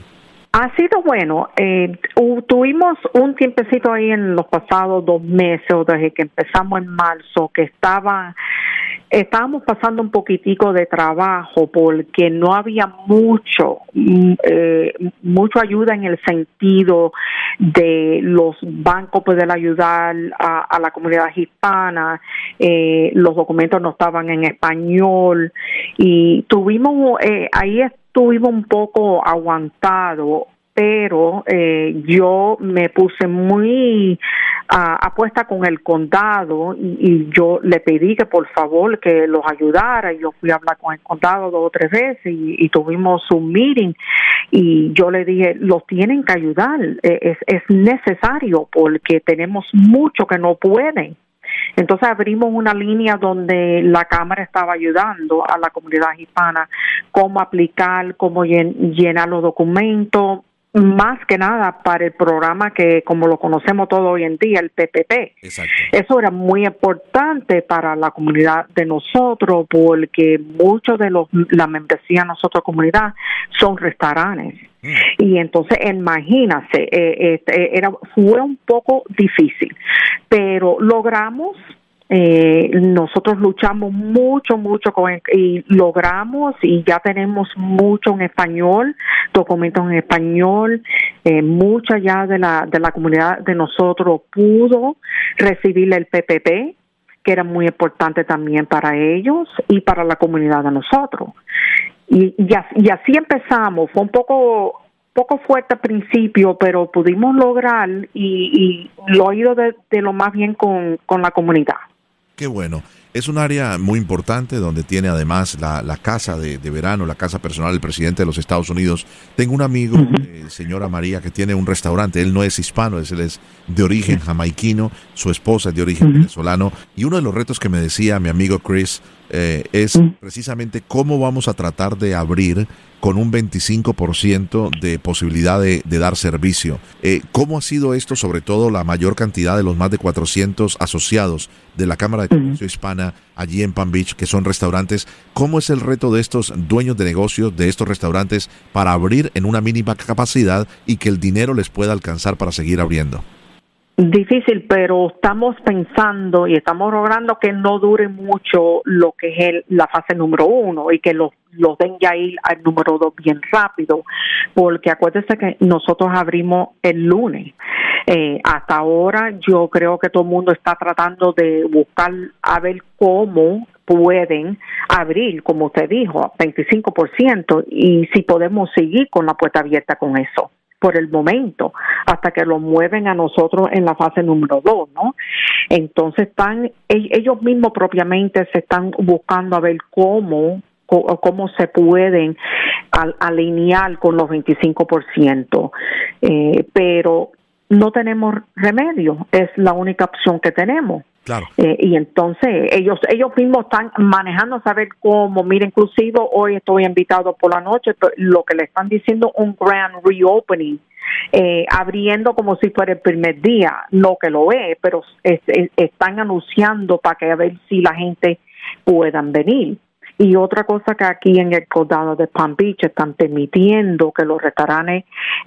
Ha sido bueno. Eh, tuvimos un tiempecito ahí en los pasados dos meses, desde que empezamos en marzo, que estaba estábamos pasando un poquitico de trabajo porque no había mucho, mm, eh, mucha ayuda en el sentido de los bancos poder ayudar a, la comunidad hispana, eh, los documentos no estaban en español y tuvimos, eh, ahí estuvimos un poco aguantado pero eh, yo me puse muy apuesta con el condado y, yo le pedí que por favor que los ayudara. Yo fui a hablar con el condado dos o tres veces y, tuvimos un meeting y yo le dije, los tienen que ayudar, e, es, es necesario porque tenemos mucho que no pueden. Entonces abrimos una línea donde la Cámara estaba ayudando a la comunidad hispana cómo aplicar, cómo llenar los documentos, más que nada para el programa que como lo conocemos todo hoy en día, el PPP. Eso era muy importante para la comunidad de nosotros porque muchos de los la membresía de nosotros comunidad son restaurantes. Mm. Y entonces, imagínate, eh, este, era fue un poco difícil, pero logramos eh, nosotros luchamos mucho, mucho con, y logramos y ya tenemos mucho en español, documentos en español, eh, mucha ya de la, de la comunidad de nosotros pudo recibir el PPP, que era muy importante también para ellos y para la comunidad de nosotros. Y, y, así, empezamos, fue un poco poco fuerte al principio, pero pudimos lograr y, lo ha ido de, de, lo más bien con, con la comunidad. Qué bueno. Es un área muy importante donde tiene además la, casa de, verano, la casa personal del presidente de los Estados Unidos. Tengo un amigo, eh, señora María, que tiene un restaurante. Él no es hispano, él es de origen jamaiquino, su esposa es de origen venezolano. Y uno de los retos que me decía mi amigo Chris eh, es precisamente cómo vamos a tratar de abrir con un 25% de posibilidad de, dar servicio. Eh, ¿Cómo ha sido esto, sobre todo la mayor cantidad de los más de 400 asociados de la Cámara de Comercio Hispana allí en Palm Beach, que son restaurantes? ¿Cómo es el reto de estos dueños de negocios, de estos restaurantes, para abrir en una mínima capacidad y que el dinero les pueda alcanzar para seguir abriendo? Difícil, pero estamos pensando y estamos logrando que no dure mucho lo que es la fase número uno y que los, los den ya ir al número dos bien rápido, porque acuérdense que nosotros abrimos el lunes. Eh, hasta ahora yo creo que todo el mundo está tratando de buscar a ver cómo pueden abrir, como usted dijo, 25% y si podemos seguir con la puerta abierta con eso por el momento. hasta que lo mueven a nosotros en la fase número dos, ¿no? Entonces están, ellos mismos propiamente se están buscando a ver cómo cómo se pueden alinear con los 25%, eh, pero no tenemos remedio, es la única opción que tenemos. Claro. Eh, y entonces ellos ellos mismos están manejando saber cómo, mira, inclusive hoy estoy invitado por la noche, lo que le están diciendo un grand reopening, eh, abriendo como si fuera el primer día, no que lo es, pero están anunciando para que a ver si la gente puedan venir. Y otra cosa que aquí en el condado de Palm Beach están permitiendo que los restaurantes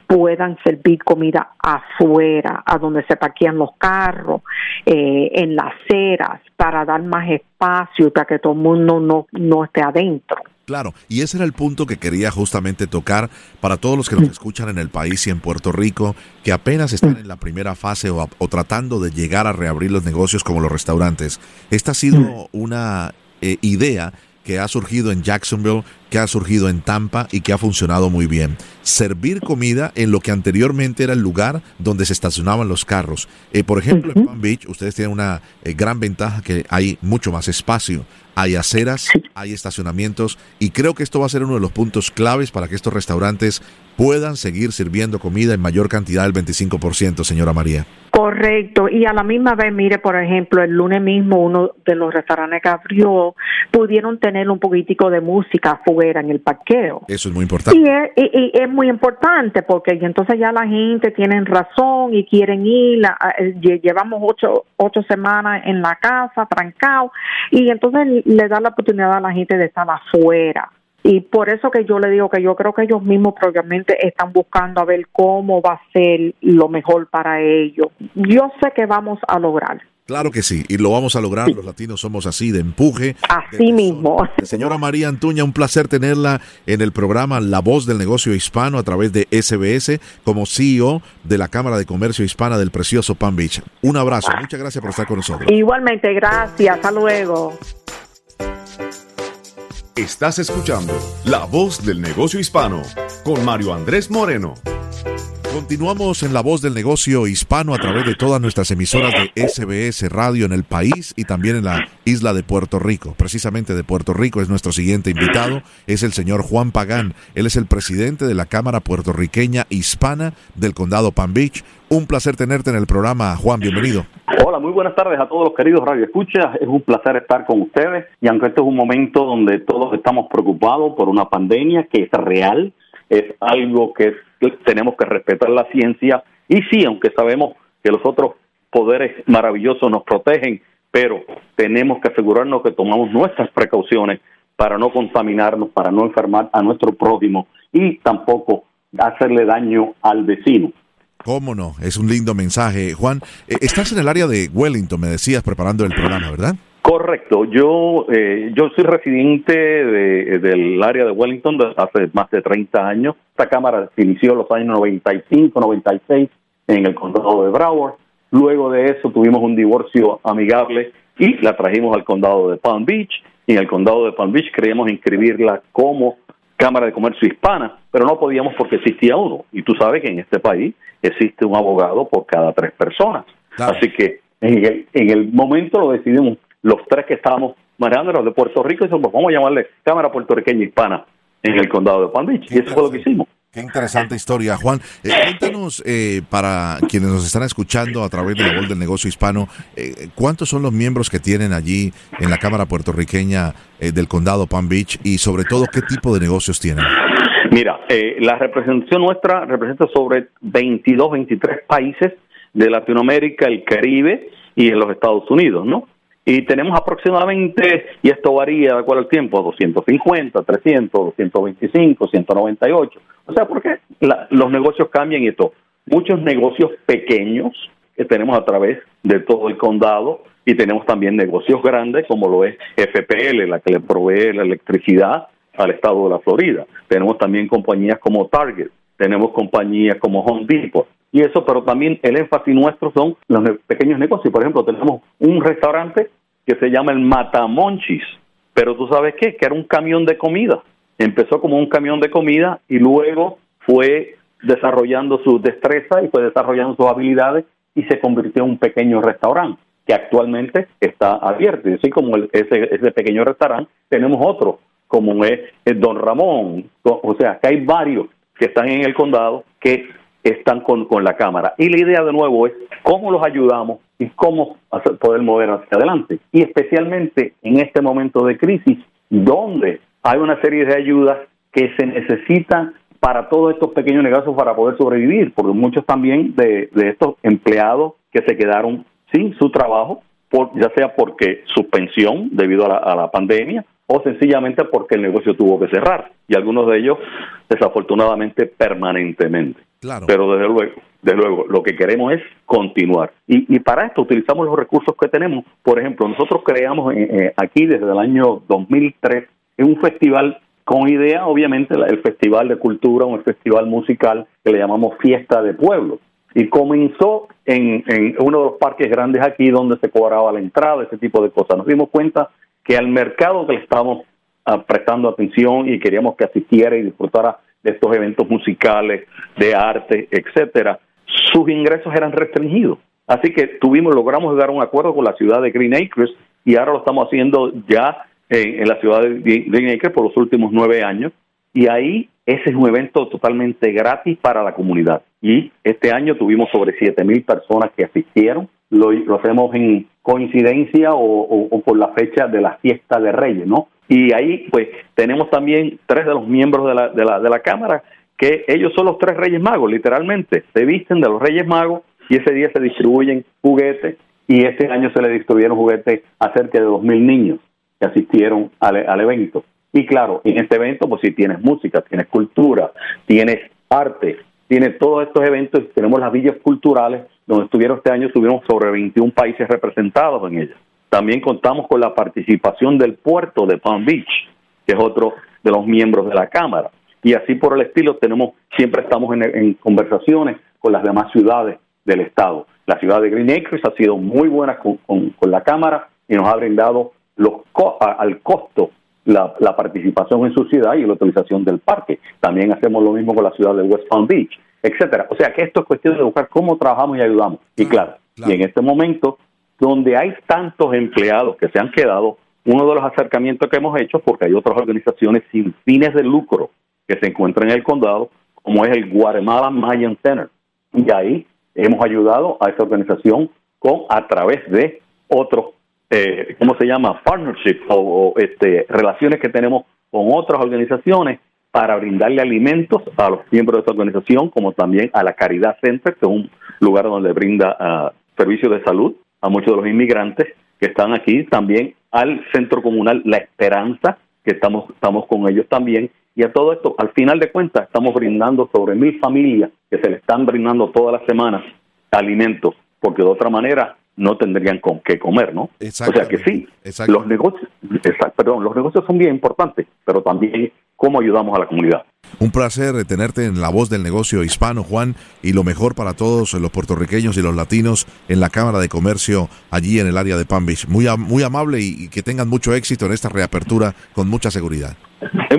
puedan servir comida afuera, a donde se parquean los carros, eh, en las aceras, para dar más espacio para que todo el mundo no, no esté adentro. Claro, y ese era el punto que quería justamente tocar para todos los que nos escuchan en el país y en Puerto Rico, que apenas están en la primera fase o, tratando de llegar a reabrir los negocios como los restaurantes. Esta ha sido una eh, idea que ha surgido en Jacksonville, que ha surgido en Tampa y que ha funcionado muy bien. Servir comida en lo que anteriormente era el lugar donde se estacionaban los carros. Eh, por ejemplo, en Palm Beach ustedes tienen una eh, gran ventaja que hay mucho más espacio. Hay aceras, hay estacionamientos y creo que esto va a ser uno de los puntos claves para que estos restaurantes puedan seguir sirviendo comida en mayor cantidad del 25%, señora María. Correcto, y a la misma vez, mire, por ejemplo, el lunes mismo uno de los restaurantes que abrió pudieron tener un poquitico de música afuera en el parqueo. Eso es muy importante. Y es, muy importante porque entonces ya la gente tiene razón y quieren ir. Eh, llevamos ocho, ocho semanas en la casa, trancado, y entonces le da la oportunidad a la gente de estar afuera. Y por eso que yo le digo que yo creo que ellos mismos probablemente están buscando a ver cómo va a ser lo mejor para ellos. Yo sé que vamos a lograr. Claro que sí, y lo vamos a lograr. Los latinos somos así, de empuje. Así mismo. <laughs> Señora María Antuña, un placer tenerla en el programa La Voz del Negocio Hispano a través de SBS como CEO de la Cámara de Comercio Hispana del precioso Palm Beach. Un abrazo, muchas gracias por estar con nosotros. Igualmente, gracias. Hasta luego. Estás escuchando La Voz del Negocio Hispano con Mario Andrés Moreno. Continuamos en La Voz del Negocio Hispano a través de todas nuestras emisoras de SBS Radio en el país y también en la isla de Puerto Rico. Precisamente de Puerto Rico es nuestro siguiente invitado, es el señor Juan Pagán. Él es el presidente de la Cámara Puertorriqueña Hispana del Condado Palm Beach. Un placer tenerte en el programa, Juan, bienvenido. Hola, muy buenas tardes a todos los queridos Radio Escucha. Es un placer estar con ustedes y aunque este es un momento donde todos estamos preocupados por una pandemia que es real, es algo que tenemos que respetar la ciencia y sí, aunque sabemos que los otros poderes maravillosos nos protegen, pero tenemos que asegurarnos que tomamos nuestras precauciones para no contaminarnos, para no enfermar a nuestro prójimo y tampoco hacerle daño al vecino. ¿Cómo no? Es un lindo mensaje. Juan, eh, estás en el área de Wellington, me decías, preparando el programa, ¿verdad? Correcto. Yo eh, yo soy residente de, del área de Wellington desde hace más de 30 años. Esta cámara se inició en los años 95, 96 en el condado de Broward. Luego de eso tuvimos un divorcio amigable y la trajimos al condado de Palm Beach. Y en el condado de Palm Beach queríamos inscribirla como Cámara de Comercio Hispana, pero no podíamos porque existía uno. Y tú sabes que en este país existe un abogado por cada tres personas. Así que en el, en el momento lo decidimos los tres que estábamos manejando los de Puerto Rico y dijimos, vamos a llamarle Cámara Puertorriqueña Hispana en el condado de Palm Beach. y eso fue lo que hicimos. Qué interesante historia, Juan. Eh, cuéntanos, eh, para quienes nos están escuchando a través de la voz del negocio hispano, eh, ¿cuántos son los miembros que tienen allí en la Cámara Puertorriqueña del Condado Palm Beach y sobre todo qué tipo de negocios tienen? Mira, la representación nuestra representa sobre 22, 23 países de Latinoamérica, el Caribe y en los Estados Unidos, ¿no? Y tenemos aproximadamente, y esto varía de acuerdo al tiempo, 250, 300, 225, 198. O sea, porque los negocios cambian y esto. Muchos negocios pequeños que tenemos a través de todo el condado y tenemos también negocios grandes como lo es FPL, la que le provee la electricidad al estado de la Florida. Tenemos también compañías como Target, tenemos compañías como Home Depot, y eso, pero también el énfasis nuestro son los pequeños negocios. Por ejemplo, tenemos un restaurante que se llama el Matamonchis, pero tú sabes qué, que era un camión de comida. Empezó como un camión de comida y luego fue desarrollando su destreza y fue desarrollando sus habilidades y se convirtió en un pequeño restaurante que actualmente está abierto. Y así como ese, ese pequeño restaurante, tenemos otro, como es el Don Ramón. O sea, que hay varios que están en el condado que están con, con la Cámara. Y la idea de nuevo es cómo los ayudamos y cómo poder mover hacia adelante. Y especialmente en este momento de crisis, donde hay una serie de ayudas que se necesitan para todos estos pequeños negocios para poder sobrevivir, porque muchos también de, estos empleados que se quedaron sin su trabajo, por, ya sea porque suspensión debido a la pandemia o sencillamente porque el negocio tuvo que cerrar y algunos de ellos desafortunadamente permanentemente. Pero desde luego, desde luego, lo que queremos es continuar. Y, y para esto utilizamos los recursos que tenemos. Por ejemplo, nosotros creamos eh, eh, aquí desde el año 2003 un festival con idea, obviamente, el Festival de Cultura, un festival musical que le llamamos Fiesta de Pueblo. Y comenzó en, en uno de los parques grandes aquí donde se cobraba la entrada, ese tipo de cosas. Nos dimos cuenta que al mercado que le estábamos ah, prestando atención y queríamos que asistiera y disfrutara de estos eventos musicales, de arte, etcétera, sus ingresos eran restringidos. Así que tuvimos, logramos llegar a un acuerdo con la ciudad de Green Acres y ahora lo estamos haciendo ya en, la ciudad de Green Acres por los últimos nueve años. Y ahí ese es un evento totalmente gratis para la comunidad. Y este año tuvimos sobre siete mil personas que asistieron. Lo, hacemos en coincidencia o, o, por la fecha de la fiesta de Reyes, ¿no? Y ahí, pues, tenemos también tres de los miembros de la, de la, de la Cámara que ellos son los tres Reyes Magos, literalmente. Se visten de los Reyes Magos y ese día se distribuyen juguetes y este año se le distribuyeron juguetes a cerca de dos mil niños que asistieron al, al evento. Y claro, en este evento, pues si tienes música, tienes cultura, tienes arte, tienes todos estos eventos, tenemos las villas culturales, donde estuvieron este año, estuvieron sobre 21 países representados en ellas. También contamos con la participación del puerto de Palm Beach, que es otro de los miembros de la Cámara y así por el estilo tenemos siempre estamos en, conversaciones con las demás ciudades del estado. La ciudad de Green Acres ha sido muy buena con, la Cámara y nos ha brindado los al costo la, participación en su ciudad y la utilización del parque. También hacemos lo mismo con la ciudad de West Palm Beach, etcétera. O sea que esto es cuestión de buscar cómo trabajamos y ayudamos. Y claro, y en este momento donde hay tantos empleados que se han quedado, uno de los acercamientos que hemos hecho, porque hay otras organizaciones sin fines de lucro que se encuentra en el condado, como es el Guatemala Mayan Center. Y ahí hemos ayudado a esa organización con a través de otros, eh, ¿cómo se llama? Partnerships o, este, relaciones que tenemos con otras organizaciones para brindarle alimentos a los miembros de esa organización, como también a la Caridad Center, que es un lugar donde brinda uh, servicios de salud a muchos de los inmigrantes que están aquí, también al Centro Comunal La Esperanza, que estamos, estamos con ellos también, y a todo esto, al final de cuentas, estamos brindando sobre mil familias que se le están brindando todas las semanas alimentos, porque de otra manera no tendrían con qué comer, ¿no? O sea que sí, los negocios, perdón, los negocios son bien importantes, pero también cómo ayudamos a la comunidad. Un placer tenerte en la voz del negocio hispano, Juan, y lo mejor para todos los puertorriqueños y los latinos en la Cámara de Comercio allí en el área de Palm Beach. Muy, muy amable y que tengan mucho éxito en esta reapertura con mucha seguridad.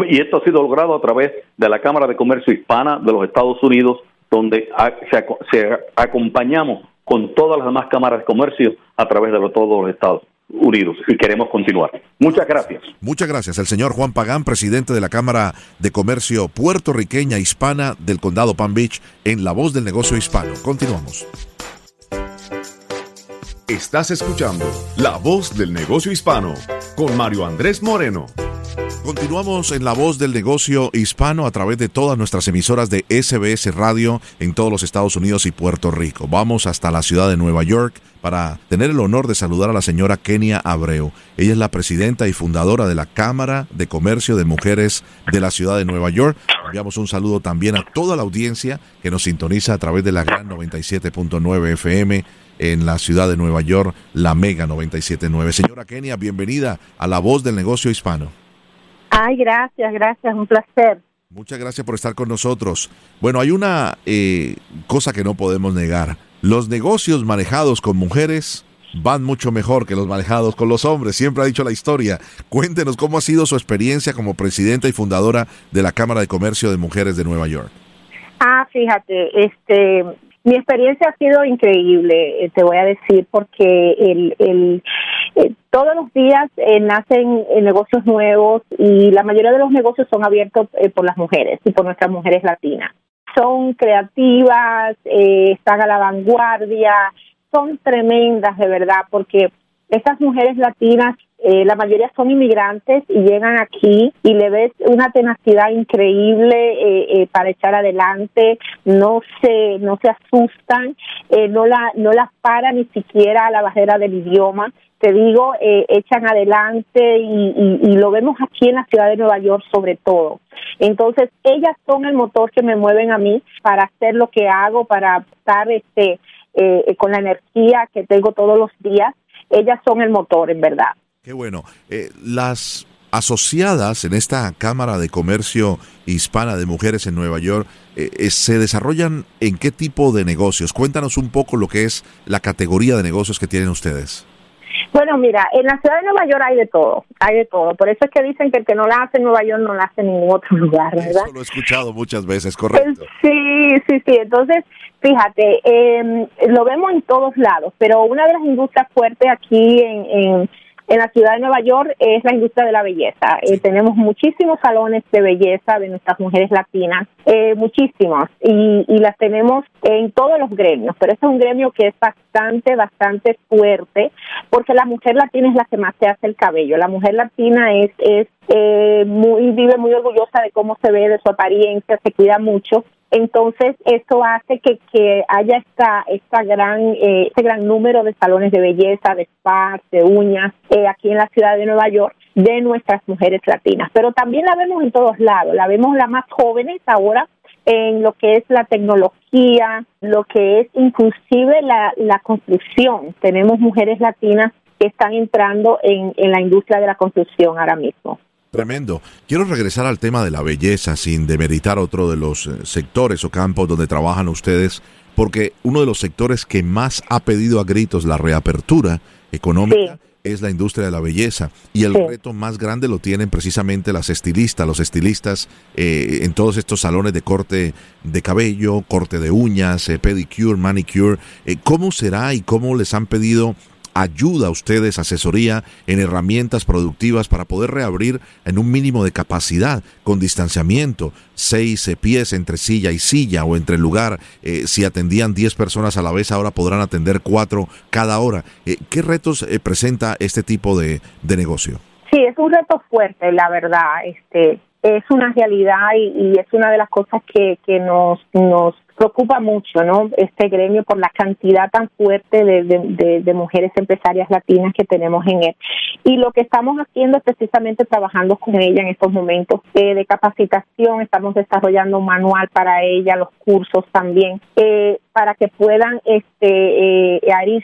Y esto ha sido logrado a través de la Cámara de Comercio Hispana de los Estados Unidos, donde se, acompañamos con todas las demás cámaras de comercio a través de todos los Estados Unidos y queremos continuar. Muchas gracias. Muchas gracias. El señor Juan Pagán, presidente de la Cámara de Comercio puertorriqueña hispana del condado Palm Beach, en La Voz del Negocio Hispano. Continuamos. Estás escuchando La Voz del Negocio Hispano con Mario Andrés Moreno. Continuamos en la voz del negocio hispano a través de todas nuestras emisoras de SBS Radio en todos los Estados Unidos y Puerto Rico. Vamos hasta la ciudad de Nueva York para tener el honor de saludar a la señora Kenia Abreu. Ella es la presidenta y fundadora de la Cámara de Comercio de Mujeres de la ciudad de Nueva York. Enviamos un saludo también a toda la audiencia que nos sintoniza a través de la gran 97.9 FM en la ciudad de Nueva York, la Mega 97.9. Señora Kenia, bienvenida a la voz del negocio hispano. Ay, gracias, gracias, un placer. Muchas gracias por estar con nosotros. Bueno, hay una eh, cosa que no podemos negar. Los negocios manejados con mujeres van mucho mejor que los manejados con los hombres. Siempre ha dicho la historia. Cuéntenos cómo ha sido su experiencia como presidenta y fundadora de la Cámara de Comercio de Mujeres de Nueva York. Ah, fíjate, este, mi experiencia ha sido increíble, eh, te voy a decir, porque el, el, eh, todos los días eh, nacen negocios nuevos y la mayoría de los negocios son abiertos por las mujeres y por nuestras mujeres latinas. Son creativas, están a la vanguardia, son tremendas de verdad, porque estas mujeres latinas eh, la mayoría son inmigrantes y llegan aquí y le ves una tenacidad increíble eh, eh, para echar adelante, no se, no se asustan, no la, no las para ni siquiera a la barrera del idioma. Te digo, echan adelante y, lo vemos aquí en la ciudad de Nueva York sobre todo. Entonces, ellas son el motor que me mueven a mí para hacer lo que hago, para estar este, con la energía que tengo todos los días. Ellas son el motor, en verdad. Qué bueno. Eh, las asociadas en esta Cámara de Comercio Hispana de Mujeres en Nueva York eh, eh, se desarrollan en qué tipo de negocios? Cuéntanos un poco lo que es la categoría de negocios que tienen ustedes. Bueno, mira, en la ciudad de Nueva York hay de todo, hay de todo. Por eso es que dicen que el que no la hace en Nueva York no la hace en ningún otro <laughs> lugar, ¿verdad? Eso lo he escuchado muchas veces, correcto. Sí, sí, sí. Entonces, fíjate, eh, lo vemos en todos lados, pero una de las industrias fuertes aquí en en la ciudad de Nueva York es la industria de la belleza. Eh, tenemos muchísimos salones de belleza de nuestras mujeres latinas, eh, muchísimos, y, las tenemos en todos los gremios, pero este es un gremio que es bastante, bastante fuerte, porque la mujer latina es la que más se hace el cabello. La mujer latina es, es eh, muy, vive muy orgullosa de cómo se ve, de su apariencia, se cuida mucho entonces, eso hace que, que haya esta, esta gran, eh, este gran número de salones de belleza, de spas, de uñas, eh, aquí en la ciudad de Nueva York, de nuestras mujeres latinas. Pero también la vemos en todos lados. La vemos las más jóvenes ahora en lo que es la tecnología, lo que es inclusive la, la construcción. Tenemos mujeres latinas que están entrando en, en la industria de la construcción ahora mismo. Tremendo. Quiero regresar al tema de la belleza sin demeritar otro de los eh, sectores o campos donde trabajan ustedes, porque uno de los sectores que más ha pedido a gritos la reapertura económica es la industria de la belleza y el reto más grande lo tienen precisamente las estilistas, los estilistas eh, en todos estos salones de corte de cabello, corte de uñas, eh, pedicure, manicure. ¿Cómo será y cómo les han pedido ayuda a ustedes, asesoría en herramientas productivas para poder reabrir en un mínimo de capacidad, con distanciamiento, seis eh, pies entre silla y silla o entre lugar. Eh, si atendían diez personas a la vez, ahora podrán atender cuatro cada hora. Eh, ¿Qué retos presenta este tipo de, de negocio? Sí, es un reto fuerte, la verdad. Este, es una realidad y, es una de las cosas que, que nos, nos preocupa mucho, ¿no? Este gremio por la cantidad tan fuerte de, de, mujeres empresarias latinas que tenemos en él. Y lo que estamos haciendo es precisamente trabajando con ella en estos momentos eh, de capacitación. Estamos desarrollando un manual para ella, los cursos también, eh, para que puedan este, eh,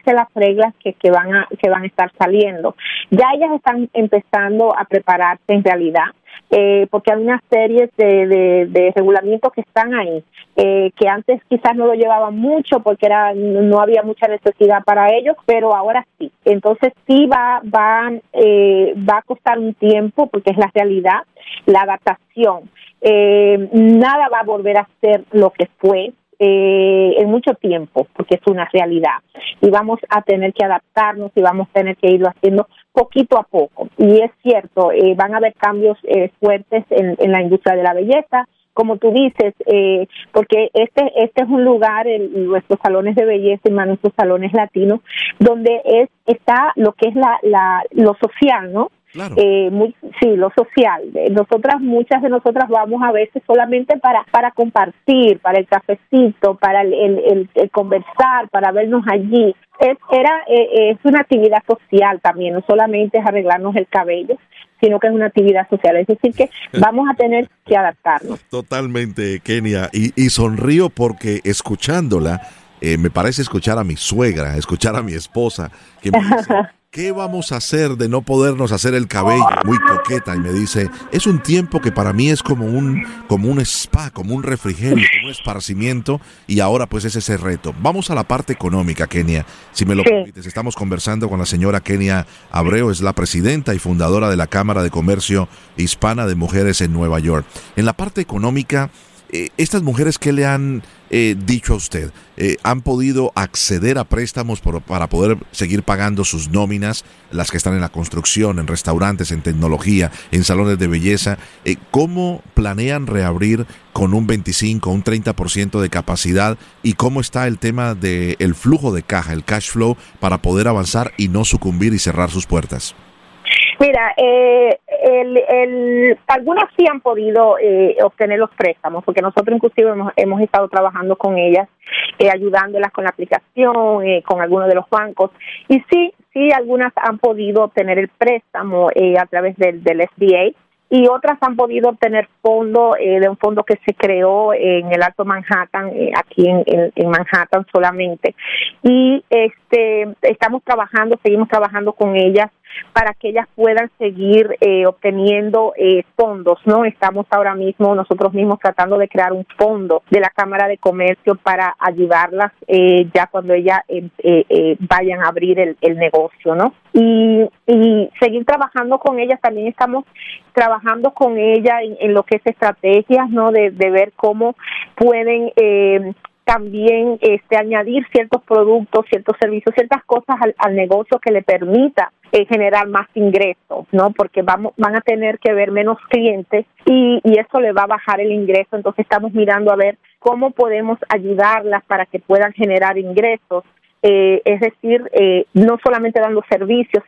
las reglas que, que, van a, que van a estar saliendo. Ya ellas están empezando a prepararse en realidad. Eh, porque hay una serie de, de, regulamientos que están ahí, eh, que antes quizás no lo llevaban mucho porque era no había mucha necesidad para ellos, pero ahora sí. Entonces sí va va eh, va a costar un tiempo porque es la realidad, la adaptación. nada va a volver a ser lo que fue eh, en mucho tiempo, porque es una realidad. Y vamos a tener que adaptarnos y vamos a tener que irlo haciendo poquito a poco. Y es cierto, eh, van a haber cambios eh, fuertes en, en, la industria de la belleza, como tú dices, eh, porque este este es un lugar, en nuestros salones de belleza y más nuestros salones latinos, donde es está lo que es la, la lo social, ¿no? Eh, muy, sí, lo social. Nosotras, muchas de nosotras vamos a veces solamente para, para compartir, para el cafecito, para el, el, conversar, para vernos allí. Es, era, eh, es una actividad social también, no solamente es arreglarnos el cabello, sino que es una actividad social. Es decir, que <laughs> vamos a tener que adaptarnos. Totalmente, Kenia. Y, y sonrío porque escuchándola, eh, me parece escuchar a mi suegra, escuchar a mi esposa, que me dice, <laughs> ¿Qué vamos a hacer de no podernos hacer el cabello? Muy coqueta y me dice, es un tiempo que para mí es como un, como un spa, como un refrigerio, como un esparcimiento y ahora pues es ese reto. Vamos a la parte económica, Kenia, si me lo permites. Estamos conversando con la señora Kenia Abreu, es la presidenta y fundadora de la Cámara de Comercio Hispana de Mujeres en Nueva York. En la parte económica, Eh, estas mujeres, ¿qué le han eh, dicho a usted? Eh, ¿Han podido acceder a préstamos para poder seguir pagando sus nóminas, las que están en la construcción, en restaurantes, en tecnología, en salones de belleza? ¿Cómo planean reabrir con un 25, un 30% de capacidad? ¿Y cómo está el tema del flujo de caja, el cash flow, para poder avanzar y no sucumbir y cerrar sus puertas? Mira, eh, el, algunas sí han podido eh, obtener los préstamos, porque nosotros inclusive hemos, hemos estado trabajando con ellas, eh, ayudándolas con la aplicación, eh, con algunos de los bancos, y sí, sí, algunas han podido obtener el préstamo eh, a través del, del SBA, y otras han podido obtener fondo eh, de un fondo que se creó en el Alto Manhattan, eh, aquí en, en, Manhattan solamente. Y este estamos trabajando, seguimos trabajando con ellas para que ellas puedan seguir eh, obteniendo eh, fondos, ¿no? Estamos ahora mismo nosotros mismos tratando de crear un fondo de la Cámara de Comercio para ayudarlas eh, ya cuando ellas eh, eh, vayan a abrir el, el negocio, ¿no? Y, seguir trabajando con ellas, también estamos trabajando con ella en, en lo que es estrategias, ¿no? De, de ver cómo pueden eh, también este, añadir ciertos productos, ciertos servicios, ciertas cosas al, al negocio que le permita eh, generar más ingresos, ¿no? Porque vamos, van a tener que ver menos clientes y, y eso le va a bajar el ingreso. Entonces estamos mirando a ver cómo podemos ayudarlas para que puedan generar ingresos eh, es decir, eh, no solamente dando servicios,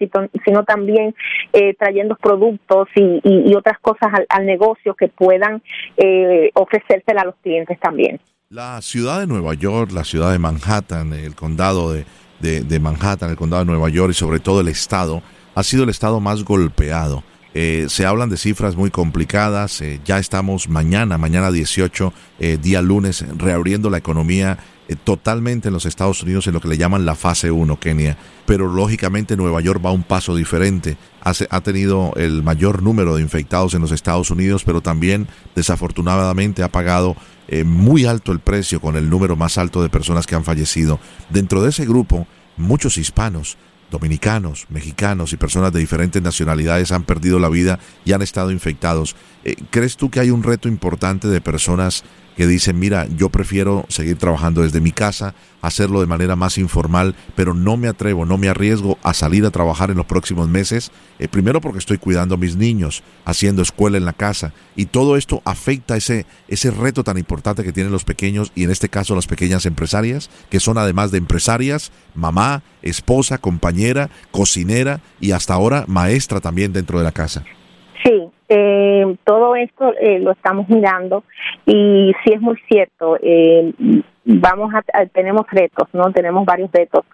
sino también eh, trayendo productos y, y, otras cosas al, al negocio que puedan eh, ofrecérsela a los clientes también. La ciudad de Nueva York, la ciudad de Manhattan, el condado de, Manhattan, el condado de Nueva York y sobre todo el estado, ha sido el estado más golpeado. Eh, se hablan de cifras muy complicadas. Eh, ya estamos mañana, mañana 18, eh, día lunes, reabriendo la economía totalmente en los Estados Unidos en lo que le llaman la fase 1, Kenia. Pero lógicamente Nueva York va un paso diferente. Ha tenido el mayor número de infectados en los Estados Unidos, pero también desafortunadamente ha pagado eh, muy alto el precio con el número más alto de personas que han fallecido. Dentro de ese grupo, muchos hispanos, dominicanos, mexicanos y personas de diferentes nacionalidades han perdido la vida y han estado infectados. Eh, ¿Crees tú que hay un reto importante de personas que dicen, mira, yo prefiero seguir trabajando desde mi casa, hacerlo de manera más informal, pero no me atrevo, no me arriesgo a salir a trabajar en los próximos meses, eh, primero porque estoy cuidando a mis niños, haciendo escuela en la casa, y todo esto afecta ese, ese reto tan importante que tienen los pequeños, y en este caso las pequeñas empresarias, que son además de empresarias, mamá, esposa, compañera, cocinera y hasta ahora maestra también dentro de la casa. Sí, eh, todo esto eh, lo estamos mirando y sí es muy cierto. Eh, vamos a, tenemos retos, no tenemos varios retos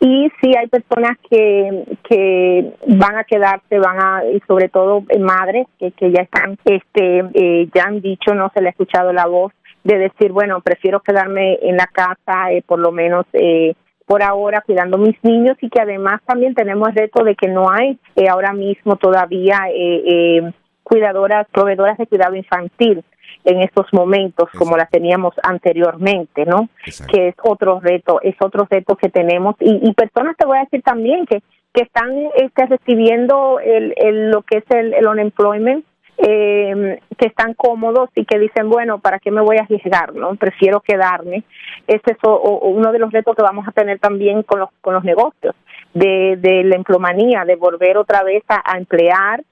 y sí hay personas que que van a quedarse, van a y sobre todo madres que, que ya están, este, eh, ya han dicho, no se le ha escuchado la voz de decir bueno prefiero quedarme en la casa eh, por lo menos eh, por ahora cuidando mis niños y que además también tenemos el reto de que no hay eh, ahora mismo todavía eh, eh, cuidadoras, proveedoras de cuidado infantil en estos momentos Exacto. como las teníamos anteriormente, ¿no? Exacto. Que es otro reto, es otro reto que tenemos y, y personas te voy a decir también que que están este, recibiendo el, el, lo que es el, el unemployment eh, que están cómodos y que dicen, bueno, ¿para qué me voy a arriesgar? no Prefiero quedarme. Ese es o, o uno de los retos que vamos a tener también con los, con los negocios, de, de la emplomanía, de volver otra vez a, a emplear,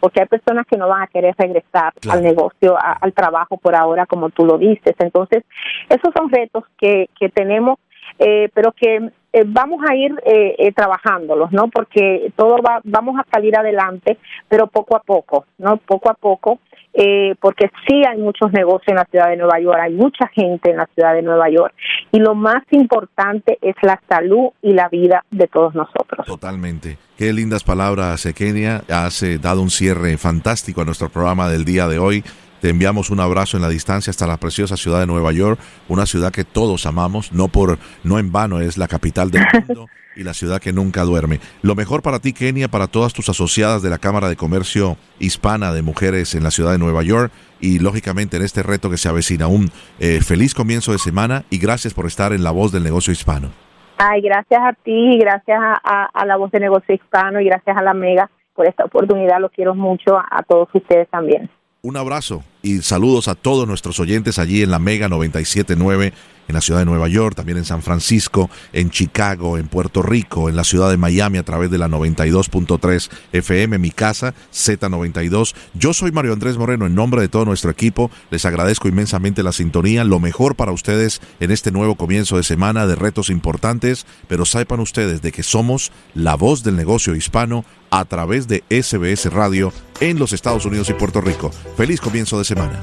porque hay personas que no van a querer regresar claro. al negocio, a, al trabajo por ahora, como tú lo dices. Entonces, esos son retos que, que tenemos, eh, pero que eh, vamos a ir eh, eh, trabajándolos, ¿no? Porque todo va, vamos a salir adelante, pero poco a poco, ¿no? Poco a poco, eh, porque sí hay muchos negocios en la ciudad de Nueva York, hay mucha gente en la ciudad de Nueva York, y lo más importante es la salud y la vida de todos nosotros. Totalmente. Qué lindas palabras, Kenia. Has eh, dado un cierre fantástico a nuestro programa del día de hoy. Te enviamos un abrazo en la distancia hasta la preciosa ciudad de Nueva York, una ciudad que todos amamos, no por no en vano es la capital del mundo <laughs> y la ciudad que nunca duerme. Lo mejor para ti, Kenia, para todas tus asociadas de la Cámara de Comercio Hispana de Mujeres en la ciudad de Nueva York y lógicamente en este reto que se avecina. Un eh, feliz comienzo de semana y gracias por estar en La Voz del Negocio Hispano. Ay, gracias a ti, gracias a, a, a La Voz del Negocio Hispano y gracias a la Mega por esta oportunidad. Lo quiero mucho a, a todos ustedes también. un abrazo y saludos a todos nuestros oyentes allí en la Mega 979 en la ciudad de Nueva York, también en San Francisco, en Chicago, en Puerto Rico, en la ciudad de Miami a través de la 92.3 FM, mi casa, Z92. Yo soy Mario Andrés Moreno, en nombre de todo nuestro equipo, les agradezco inmensamente la sintonía, lo mejor para ustedes en este nuevo comienzo de semana de retos importantes, pero sepan ustedes de que somos la voz del negocio hispano a través de SBS Radio en los Estados Unidos y Puerto Rico. Feliz comienzo de semana.